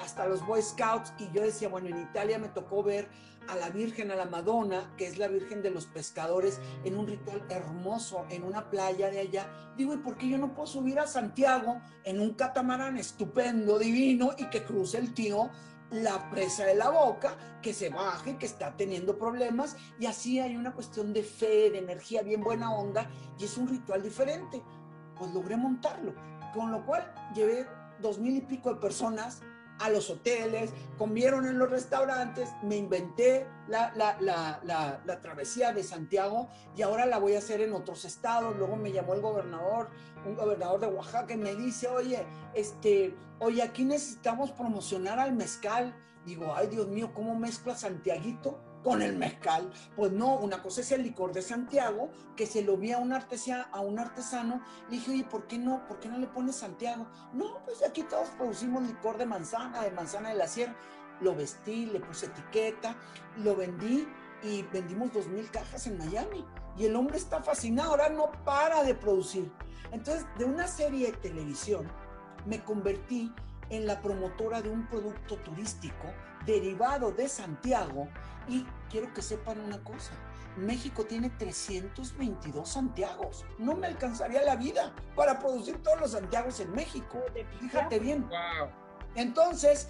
hasta los Boy Scouts y yo decía, bueno, en Italia me tocó ver a la Virgen, a la Madonna, que es la Virgen de los pescadores, en un ritual hermoso, en una playa de allá. Digo, ¿y por qué yo no puedo subir a Santiago en un catamarán estupendo, divino, y que cruce el tío la presa de la boca, que se baje, que está teniendo problemas, y así hay una cuestión de fe, de energía bien buena onda, y es un ritual diferente. Pues logré montarlo con lo cual llevé dos mil y pico de personas a los hoteles, comieron en los restaurantes, me inventé la, la, travesía de Santiago y ahora la voy a hacer en otros estados. Luego me llamó el gobernador, un gobernador de Oaxaca, y me dice, oye, este, oye, aquí necesitamos promocionar al mezcal. Digo, ay Dios mío, ¿cómo mezcla Santiaguito? Con el mezcal. Pues no, una cosa es el licor de Santiago, que se lo vi a un, artesia, a un artesano, le dije, oye, ¿por qué no? ¿Por qué no le pones Santiago? No, pues aquí todos producimos licor de manzana, de manzana de la sierra. Lo vestí, le puse etiqueta, lo vendí y vendimos dos mil cajas en Miami. Y el hombre está fascinado, ahora no para de producir. Entonces, de una serie de televisión, me convertí en la promotora de un producto turístico derivado de Santiago y quiero que sepan una cosa, México tiene 322 Santiagos. No me alcanzaría la vida para producir todos los Santiagos en México. Fíjate bien. Entonces,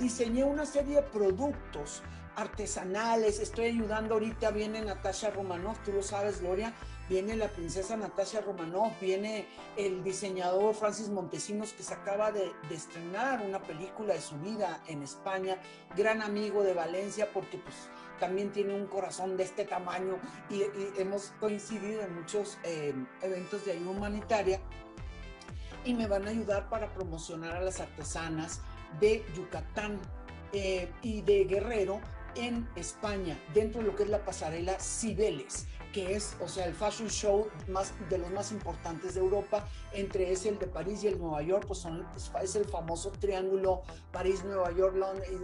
diseñé una serie de productos artesanales. Estoy ayudando ahorita, viene Natasha Romanov, tú lo sabes, Gloria, viene la princesa Natasha Romanov, viene el diseñador Francis Montesinos que se acaba de, estrenar una película de su vida en España, gran amigo de Valencia porque pues también tiene un corazón de este tamaño y, hemos coincidido en muchos eh, eventos de ayuda humanitaria y me van a ayudar para promocionar a las artesanas de Yucatán eh, y de Guerrero en España, dentro de lo que es la pasarela Cibeles, que es, o sea, el fashion show más, de los más importantes de Europa, entre ese el de París y el Nueva York, pues son, es el famoso triángulo París-Nueva York,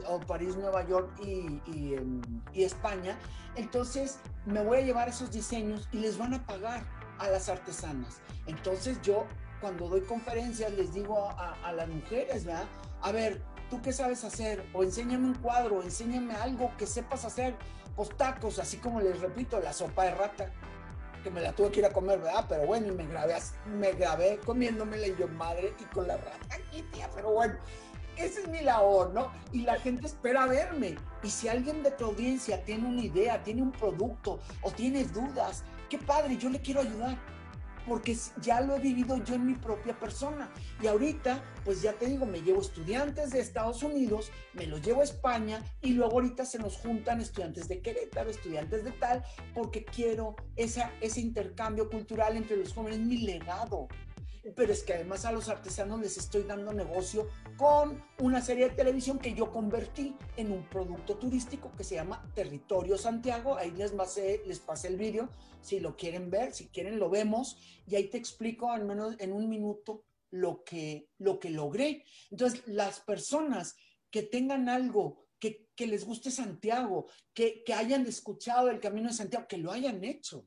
o París-Nueva York y, em, y, España. Entonces, me voy a llevar esos diseños y les van a pagar a las artesanas. Entonces, yo cuando doy conferencias les digo a, a las mujeres, ¿verdad? A ver, ¿tú qué sabes hacer? O enséñame un cuadro, enséñame algo que sepas hacer. Pues tacos, así como les repito, la sopa de rata, que me la tuve que ir a comer, ¿verdad? Pero bueno, y me grabé, me grabé comiéndomela y yo, madre, y con la rata aquí, tía, pero bueno, esa es mi labor, ¿no? Y la gente espera verme. Y si alguien de tu audiencia tiene una idea, tiene un producto o tiene dudas, qué padre, yo le quiero ayudar porque ya lo he vivido yo en mi propia persona. Y ahorita, pues ya te digo, me llevo estudiantes de Estados Unidos, me los llevo a España y luego ahorita se nos juntan estudiantes de Querétaro, estudiantes de tal, porque quiero esa, ese intercambio cultural entre los jóvenes, mi legado. Pero es que además a los artesanos les estoy dando negocio con una serie de televisión que yo convertí en un producto turístico que se llama Territorio Santiago. Ahí les pasé, les pasé el vídeo, si lo quieren ver, si quieren lo vemos, y ahí te explico al menos en un minuto lo que, lo que logré. Entonces, las personas que tengan algo que, que, les guste Santiago, que, que hayan escuchado el Camino de Santiago, que lo hayan hecho.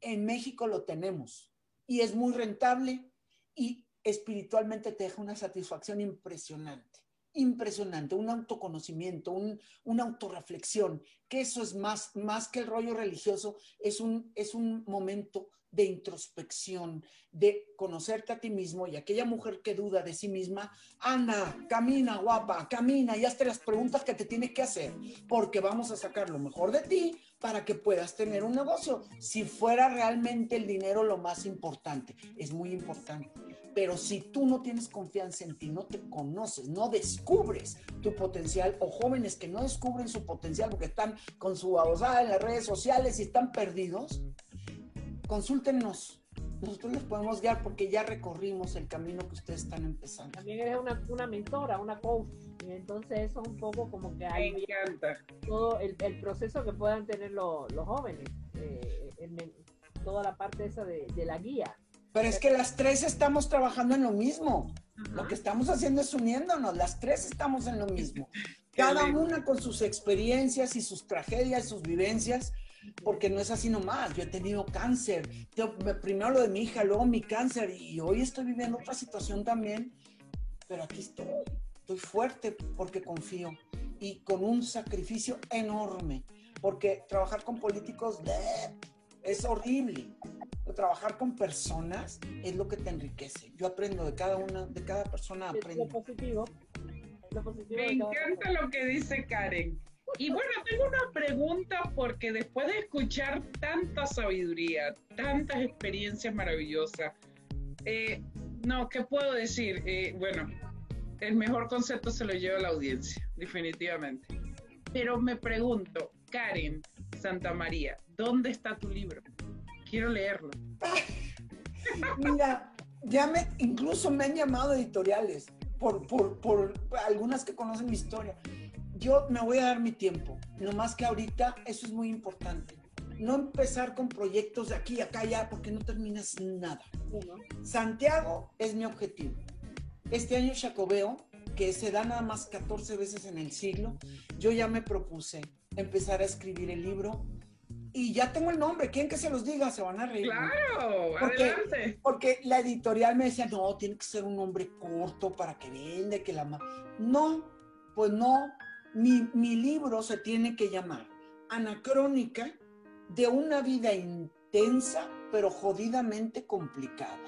En México lo tenemos y es muy rentable y espiritualmente te deja una satisfacción impresionante, impresionante, un autoconocimiento, un, una autorreflexión, que eso es más, más que el rollo religioso, es un, es un momento de introspección, de conocerte a ti mismo y aquella mujer que duda de sí misma, anda, camina guapa, camina y hazte las preguntas que te tienes que hacer, porque vamos a sacar lo mejor de ti para que puedas tener un negocio. Si fuera realmente el dinero lo más importante, es muy importante. Pero si tú no tienes confianza en ti, no te conoces, no descubres tu potencial, o jóvenes que no descubren su potencial porque están con su abogada en las redes sociales y están perdidos, consúltenos. Nosotros les podemos guiar porque ya recorrimos el camino que ustedes están empezando. También eres una, una mentora, una coach. Y entonces eso es un poco como que hay todo el, el, proceso que puedan tener los, los jóvenes. Eh, en, toda la parte esa de, de, la guía. Pero es que las tres estamos trabajando en lo mismo. Ajá. Lo que estamos haciendo es uniéndonos. Las tres estamos en lo mismo. Cada una con sus experiencias y sus tragedias, sus vivencias porque no es así nomás. Yo he tenido cáncer, primero lo de mi hija, luego mi cáncer y hoy estoy viviendo otra situación también, pero aquí estoy, estoy fuerte porque confío y con un sacrificio enorme, porque trabajar con políticos es horrible. Trabajar con personas es lo que te enriquece. Yo aprendo de cada una, de cada persona aprendo. Lo positivo. Lo positivo Me encanta lo que dice Karen y bueno, tengo una pregunta porque después de escuchar tanta sabiduría, tantas experiencias maravillosas, eh, no, ¿qué puedo decir? Eh, bueno, el mejor concepto se lo lleva la audiencia, definitivamente. Pero me pregunto, Karen Santa María, ¿dónde está tu libro? Quiero leerlo. Mira, ya me, incluso me han llamado editoriales por, por, por algunas que conocen mi historia yo me voy a dar mi tiempo, no más que ahorita eso es muy importante. No empezar con proyectos de aquí, acá, allá, porque no terminas nada. Santiago es mi objetivo. Este año Jacobeo, que se da nada más 14 veces en el siglo, yo ya me propuse empezar a escribir el libro y ya tengo el nombre. ¿Quién que se los diga? Se van a reír. Claro, porque, adelante. Porque la editorial me decía, no, tiene que ser un nombre corto para que vende, que la... No, pues no, mi, mi, libro se tiene que llamar Anacrónica de una vida intensa pero jodidamente complicada.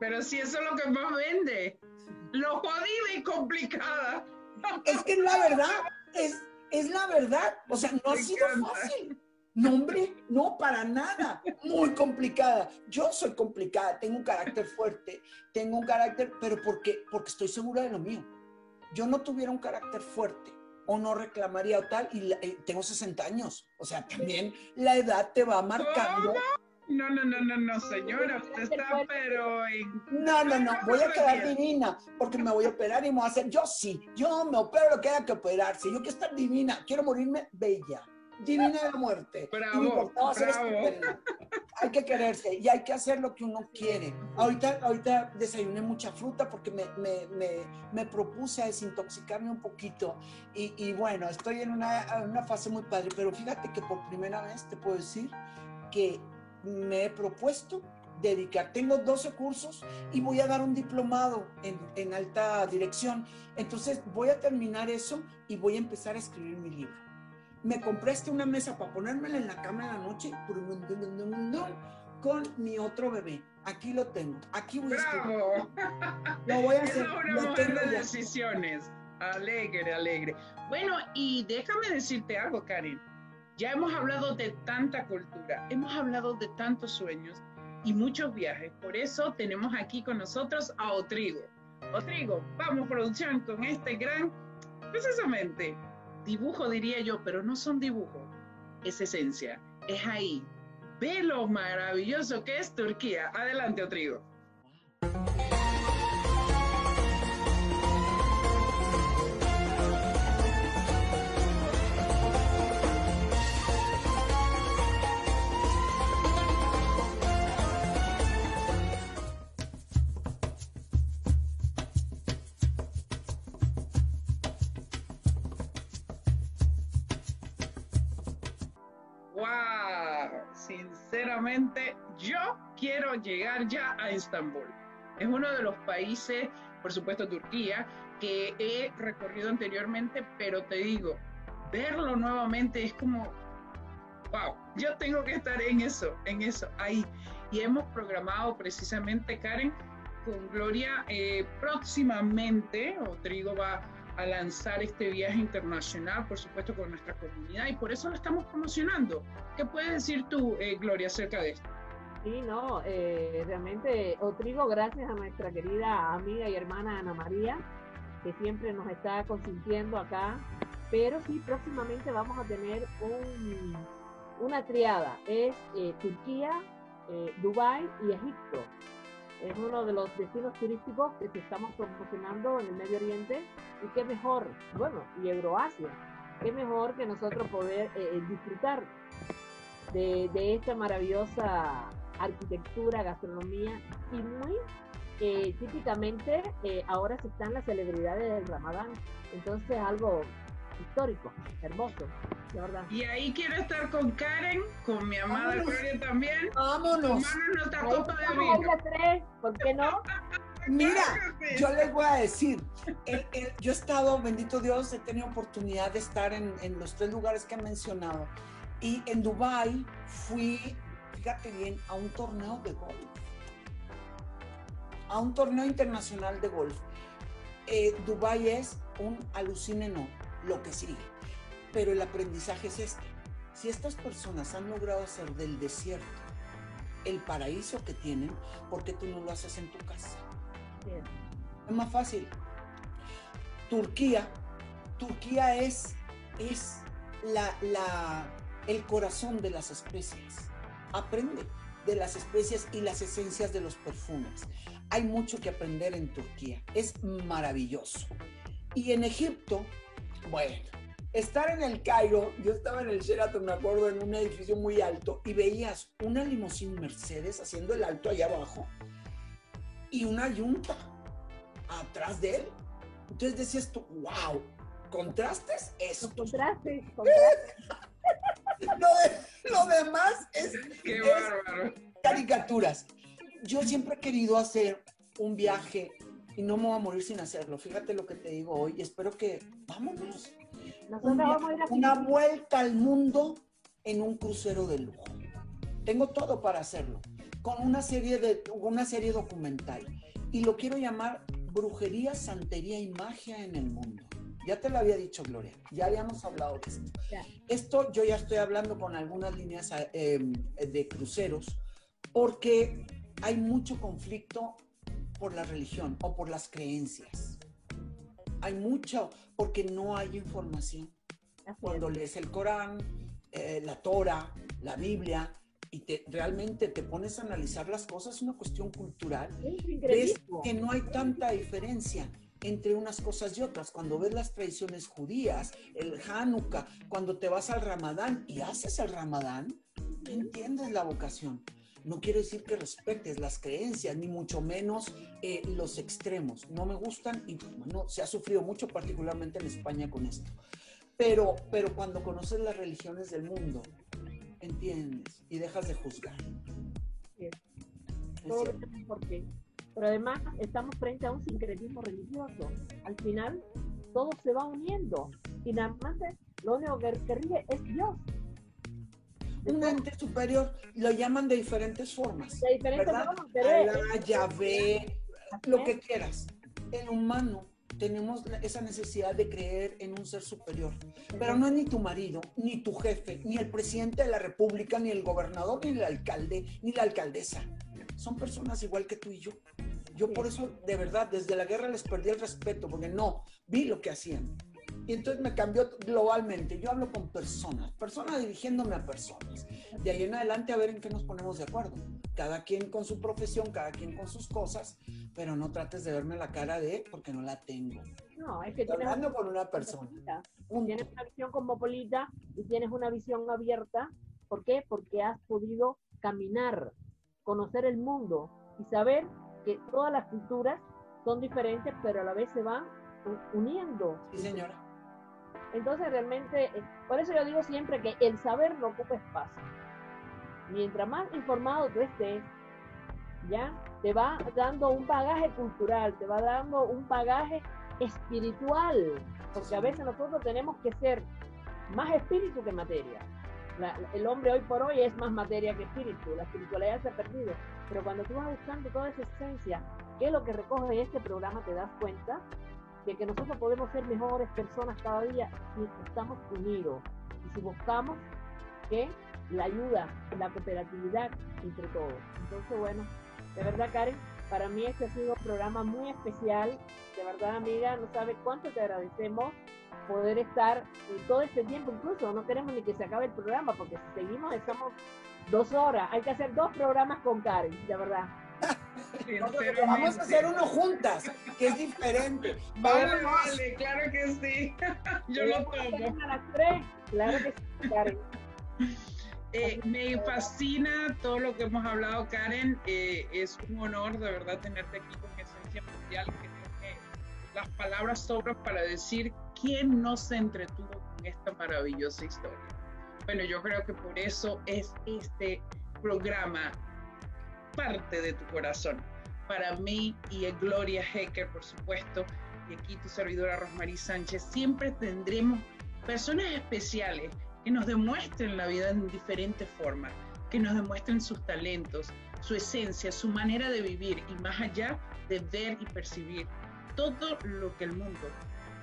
Pero si eso es lo que más vende, lo jodida y complicada. Es que es la verdad, es, es la verdad. O sea, no ha sido fácil. No, hombre, no, para nada. Muy complicada. Yo soy complicada, tengo un carácter fuerte, tengo un carácter, pero porque, porque estoy segura de lo mío yo no tuviera un carácter fuerte o no reclamaría o tal, y eh, tengo 60 años. O sea, también la edad te va marcando. No, no, no, no, no, señora, usted está pero. No, no, no, voy a quedar divina porque me voy a operar y me voy a hacer, yo sí, yo me opero lo que haya que operarse, yo quiero estar divina, quiero morirme bella divina de la muerte. Bravo, bravo. Hay que quererse y hay que hacer lo que uno quiere. Ahorita, ahorita desayuné mucha fruta porque me, me, me, me propuse a desintoxicarme un poquito y, y bueno, estoy en una, una, fase muy padre, pero fíjate que por primera vez te puedo decir que me he propuesto dedicar. Tengo 12 cursos y voy a dar un diplomado en, en alta dirección. Entonces voy a terminar eso y voy a empezar a escribir mi libro me compraste una mesa para ponérmela en la cama en la noche con mi otro bebé. Aquí lo tengo. Aquí voy ¡Bravo! a Lo voy a hacer. Es una mujer de decisiones. Alegre, alegre. Bueno, y déjame decirte algo, Karen. Ya hemos hablado de tanta cultura, hemos hablado de tantos sueños y muchos viajes. Por eso tenemos aquí con nosotros a Otrigo. Otrigo, vamos, producción, con este gran, precisamente, dibujo diría yo, pero no son dibujos, es esencia, es ahí, ve lo maravilloso que es Turquía. Adelante, Otrigo. Sinceramente, yo quiero llegar ya a Estambul. Es uno de los países, por supuesto Turquía, que he recorrido anteriormente, pero te digo, verlo nuevamente es como, wow, yo tengo que estar en eso, en eso, ahí. Y hemos programado precisamente, Karen, con Gloria, eh, próximamente, Trigo va a lanzar este viaje internacional, por supuesto, con nuestra comunidad y por eso lo estamos promocionando. ¿Qué puedes decir tú, eh, Gloria, acerca de esto? Sí, no, eh, realmente, Otrigo, gracias a nuestra querida amiga y hermana Ana María, que siempre nos está consintiendo acá, pero sí, próximamente vamos a tener un, una triada, es eh, Turquía, Dubái y Egipto es uno de los destinos turísticos que estamos promocionando en el Medio Oriente y qué mejor, bueno, y Euroasia, qué mejor que nosotros poder eh, eh, disfrutar de, esta maravillosa arquitectura, gastronomía y muy eh, típicamente ahora se están las celebridades del Ramadán, entonces algo histórico, hermoso. Y ahí quiero estar con Karen, con mi amada Gloria también. Vámonos. nuestra copa de vino. Tres, ¿Por qué no? Mira, yo les voy a decir, yo he estado, bendito Dios, he tenido oportunidad de estar en, en los tres lugares que he mencionado. Y en Dubai fui, fíjate bien, a un torneo de golf. A un torneo internacional de golf. Eh, Dubai es un alucine no, lo que sigue pero el aprendizaje es este. Si estas personas han logrado hacer del desierto el paraíso que tienen, ¿por qué tú no lo haces en tu casa? Es más fácil. Turquía, Turquía es, es la, la, el corazón de las especies. Aprende de las especies y las esencias de los perfumes. Hay mucho que aprender en Turquía. Es maravilloso. Y en Egipto, bueno, estar en el Cairo, yo estaba en el Sheraton, me acuerdo, en un edificio muy alto, y veías una limusina Mercedes haciendo el alto allá abajo y una yunta atrás de él. Entonces decías tú, wow, contrastes eso. Contrastes, contrastes. lo, demás es, Qué caricaturas. Yo siempre he querido hacer un viaje y no me voy a morir sin hacerlo. Fíjate lo que te digo hoy. Espero que vámonos una vuelta al mundo en un crucero de lujo. Tengo todo para hacerlo, con una serie, de, una serie documental. Y lo quiero llamar Brujería, Santería y Magia en el Mundo. Ya te lo había dicho, Gloria. Ya habíamos hablado de esto. Esto yo ya estoy hablando con algunas líneas eh, de cruceros porque hay mucho conflicto por la religión o por las creencias. Hay mucho, porque no hay información. Cuando lees el Corán, eh, la Torah, la Biblia, y te, realmente te pones a analizar las cosas, es una cuestión cultural, ves que no hay tanta diferencia entre unas cosas y otras. Cuando ves las tradiciones judías, el Hanukkah, cuando te vas al Ramadán y haces el Ramadán, entiendes la vocación no quiere decir que respetes las creencias, ni mucho menos eh, los extremos. No me gustan y bueno, se ha sufrido mucho, particularmente en España, con esto. Pero, pero cuando conoces las religiones del mundo, entiendes y dejas de juzgar. Sí. por qué. Pero además estamos frente a un sincretismo religioso. Al final, todo se va uniendo y nada más lo único que, que rige es Dios un ente superior, lo llaman de diferentes formas. De diferentes formas, lo que quieras. El humano tenemos esa necesidad de creer en un ser superior, pero no es ni tu marido, ni tu jefe, ni el presidente de la república, ni el gobernador, ni el alcalde, ni la alcaldesa. Son personas igual que tú y yo. Yo por eso, de verdad, desde la guerra les perdí el respeto, porque no, vi lo que hacían. Y entonces me cambió globalmente. Yo hablo con personas, personas dirigiéndome a personas. De ahí en adelante a ver en qué nos ponemos de acuerdo. Cada quien con su profesión, cada quien con sus cosas, pero no trates de verme la cara de porque no la tengo. No, es que Estoy hablando con una persona. Tienes una visión cosmopolita y tienes una visión abierta. ¿Por qué? Porque has podido caminar, conocer el mundo y saber que todas las culturas son diferentes, pero a la vez se van uniendo. Sí, señora. Entonces realmente, eh, por eso yo digo siempre que el saber no ocupa espacio. Mientras más informado tú estés, ya te va dando un bagaje cultural, te va dando un bagaje espiritual, porque a veces nosotros tenemos que ser más espíritu que materia. el hombre hoy por hoy es más materia que espíritu, la espiritualidad se ha perdido, pero cuando tú vas buscando toda esa esencia, que es lo que recoge este programa, te das cuenta de que nosotros podemos ser mejores personas cada día si estamos unidos y si buscamos que la ayuda, la cooperatividad entre todos. Entonces, bueno, de verdad, Karen, para mí este ha sido un programa muy especial. De verdad, amiga, no sabes cuánto te agradecemos poder estar todo este tiempo. Incluso no queremos ni que se acabe el programa, porque si seguimos estamos dos horas. Hay que hacer dos programas con Karen, de verdad. Vamos a hacer uno juntas, que es diferente. Vale, vale, claro que sí. Yo lo tomo. A las tres, claro que sí, Karen. Eh, me fascina todo lo que hemos hablado, Karen. Eh, es un honor de verdad tenerte aquí con Esencia Mundial, que tiene las palabras sobran para decir quién no se entretuvo con esta maravillosa historia. Bueno, yo creo que por eso es este programa parte de tu corazón. Para mí y Gloria Hecker, por supuesto, y aquí tu servidora Rosmarie Sánchez, siempre tendremos personas especiales que nos demuestren la vida en diferentes formas, que nos demuestren sus talentos, su esencia, su manera de vivir y más allá de ver y percibir todo lo que el mundo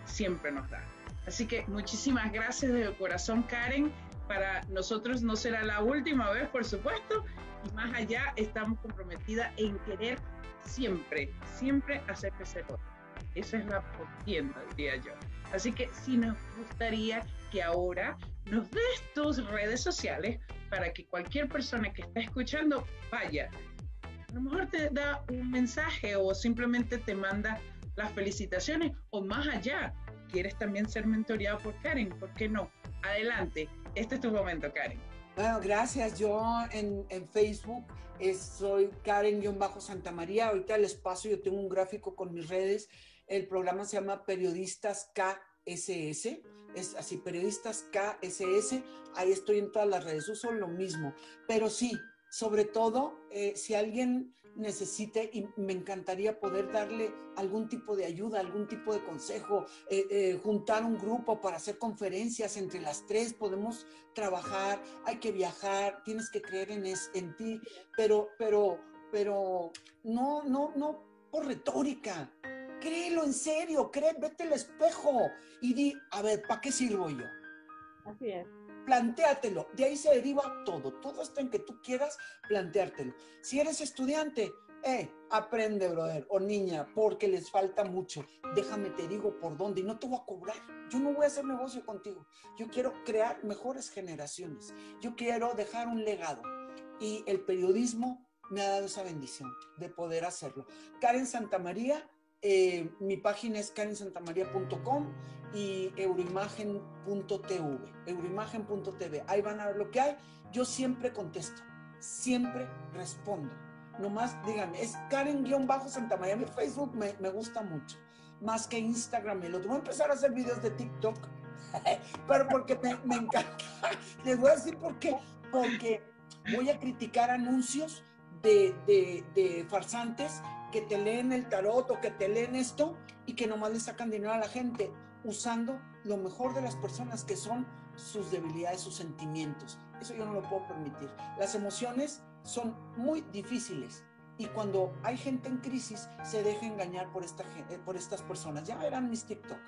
siempre nos da. Así que muchísimas gracias de corazón, Karen. Para nosotros no será la última vez, por supuesto, más allá estamos comprometidas en querer siempre, siempre hacer crecer otro. Esa es la tienda, diría yo. Así que sí nos gustaría que ahora nos des tus redes sociales para que cualquier persona que está escuchando vaya. A lo mejor te da un mensaje o simplemente te manda las felicitaciones o más allá. ¿Quieres también ser mentoreado por Karen? ¿Por qué no? Adelante, este es tu momento, Karen. Bueno, gracias. Yo en, en Facebook soy Karen-Santa María. Ahorita el espacio, yo tengo un gráfico con mis redes. El programa se llama Periodistas KSS es así, periodistas KSS, ahí estoy en todas las redes, uso lo mismo, pero sí, sobre todo, eh, si alguien necesite y me encantaría poder darle algún tipo de ayuda, algún tipo de consejo, eh, eh, juntar un grupo para hacer conferencias entre las tres, podemos trabajar, hay que viajar, tienes que creer en, es, en ti, pero, pero, pero no, no, no por retórica, créelo en serio, cree, vete al espejo y di, a ver, ¿para qué sirvo yo? Así es. Plantéatelo, de ahí se deriva todo, todo está en que tú quieras planteártelo. Si eres estudiante, eh, aprende, brother, o niña, porque les falta mucho. Déjame, te digo por dónde, y no te voy a cobrar. Yo no voy a hacer negocio contigo. Yo quiero crear mejores generaciones. Yo quiero dejar un legado. Y el periodismo me ha dado esa bendición de poder hacerlo. Karen Santamaría, eh, mi página es karensantamaria.com y euroimagen.tv, euroimagen.tv. Ahí van a ver lo que hay. Yo siempre contesto, siempre respondo. Nomás díganme, es Karen-Santa María. Mi Facebook me, me, gusta mucho, más que Instagram. Y lo voy a empezar a hacer videos de TikTok, pero porque me, me encanta. Les voy a decir por qué. Porque voy a criticar anuncios de, de, de farsantes que te leen el tarot o que te leen esto y que nomás le sacan dinero a la gente usando lo mejor de las personas que son sus debilidades, sus sentimientos. Eso yo no lo puedo permitir. Las emociones son muy difíciles y cuando hay gente en crisis se deja engañar por, esta, por estas personas. Ya verán mis TikTok.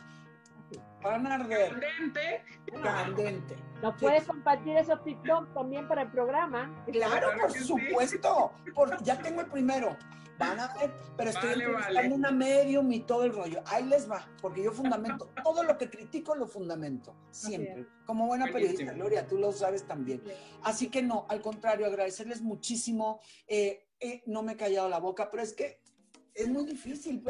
Van a arder. Candente. Candente. ¿Nos puedes compartir esos TikTok también para el programa? Claro, por supuesto. Porque ya tengo el primero. Van a ver, pero estoy Vale, entrevistando vale. una medium y todo el rollo. Ahí les va, porque yo fundamento, todo lo que critico lo fundamento, siempre. Como buena periodista. Gloria, tú lo sabes también. Así que no, al contrario, agradecerles muchísimo. Eh, eh, no me he callado la boca, pero es que es muy difícil.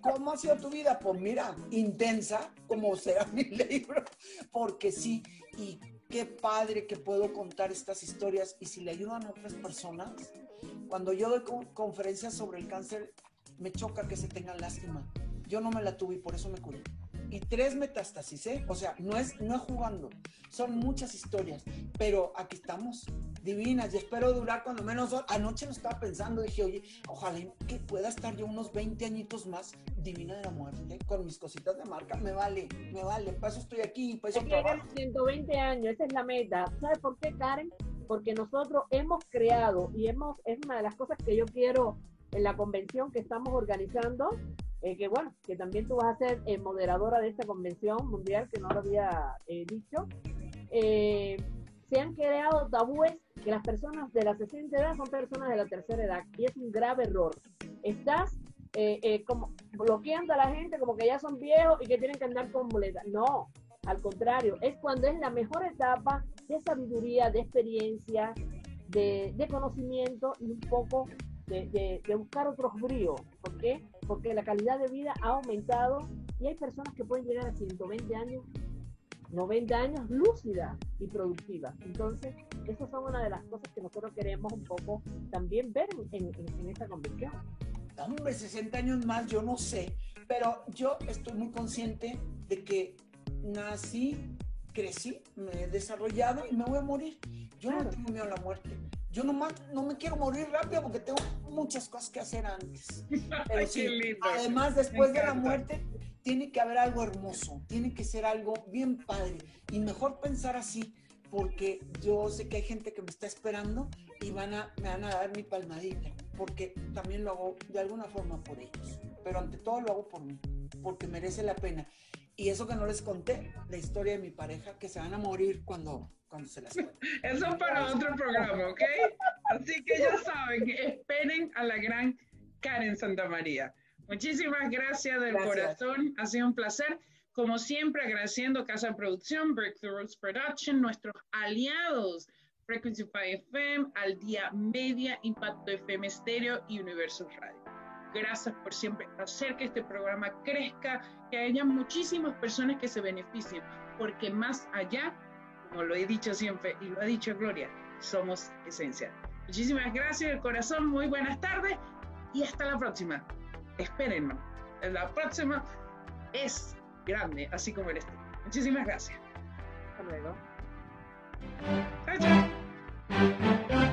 ¿Cómo ha sido tu vida? Pues mira, intensa, como será mi libro, porque sí, y qué padre que puedo contar estas historias y si le ayudan a otras personas. Cuando yo doy con- conferencias sobre el cáncer, me choca que se tengan lástima. Yo no me la tuve y por eso me curé. Y tres metástasis, ¿eh? O sea, no es, no es jugando. Son muchas historias, pero aquí estamos, divinas, y espero durar cuando menos. Anoche lo estaba pensando, dije, oye, ojalá que pueda estar yo unos 20 añitos más divina de la muerte, con mis cositas de marca. Me vale, me vale, para eso estoy aquí, para eso trabajo. a 120 años, esa es la meta. ¿Sabes por qué, Karen? Porque nosotros hemos creado y hemos, es una de las cosas que yo quiero en la convención que estamos organizando, eh, que bueno, que también tú vas a ser eh, moderadora de esta convención mundial, que no lo había eh, dicho. Eh, se han creado tabúes que las personas de la 60 edad son personas de la tercera edad y es un grave error. Estás eh, eh, como bloqueando a la gente como que ya son viejos y que tienen que andar con muletas. No, al contrario, es cuando es la mejor etapa de sabiduría, de experiencia, de, de conocimiento y un poco de, de- de buscar otros bríos. ¿Por qué? Porque la calidad de vida ha aumentado y hay personas que pueden llegar a 120 años, 90 años lúcidas y productivas. Entonces, esas son una de las cosas que nosotros queremos un poco también ver en, en- en esta convención. Hombre, 60 años más, yo no sé, pero yo estoy muy consciente de que nací, crecí, me he desarrollado y me voy a morir. Yo no Claro. tengo miedo a la muerte. Yo nomás no me quiero morir rápido porque tengo muchas cosas que hacer antes. Pero sí, lindo. además después de la muerte tiene que haber algo hermoso, tiene que ser algo bien padre y mejor pensar así porque yo sé que hay gente que me está esperando y van a, me van a dar mi palmadita, porque también lo hago de alguna forma por ellos, pero ante todo lo hago por mí, porque merece la pena. Y eso que no les conté, la historia de mi pareja, que se van a morir cuando, cuando se las cuente. Eso es para otro programa, ¿ok? Así que ya saben, esperen a la gran Karen Santamaría. Muchísimas gracias del Gracias. corazón, ha sido un placer. Como siempre, agradeciendo Casa Producción, Breakthroughs Production, nuestros aliados, Frequency 5 FM, Al Día Media, Impacto FM Stereo y Universo Radio. Gracias por siempre hacer que este programa crezca, que haya muchísimas personas que se beneficien, porque más allá como lo he dicho siempre y lo ha dicho Gloria, somos esencia. Muchísimas gracias del corazón, muy buenas tardes y hasta la próxima. Espérennos, la próxima es grande, así como eres tú. Muchísimas gracias. Hasta luego. Chao, chao.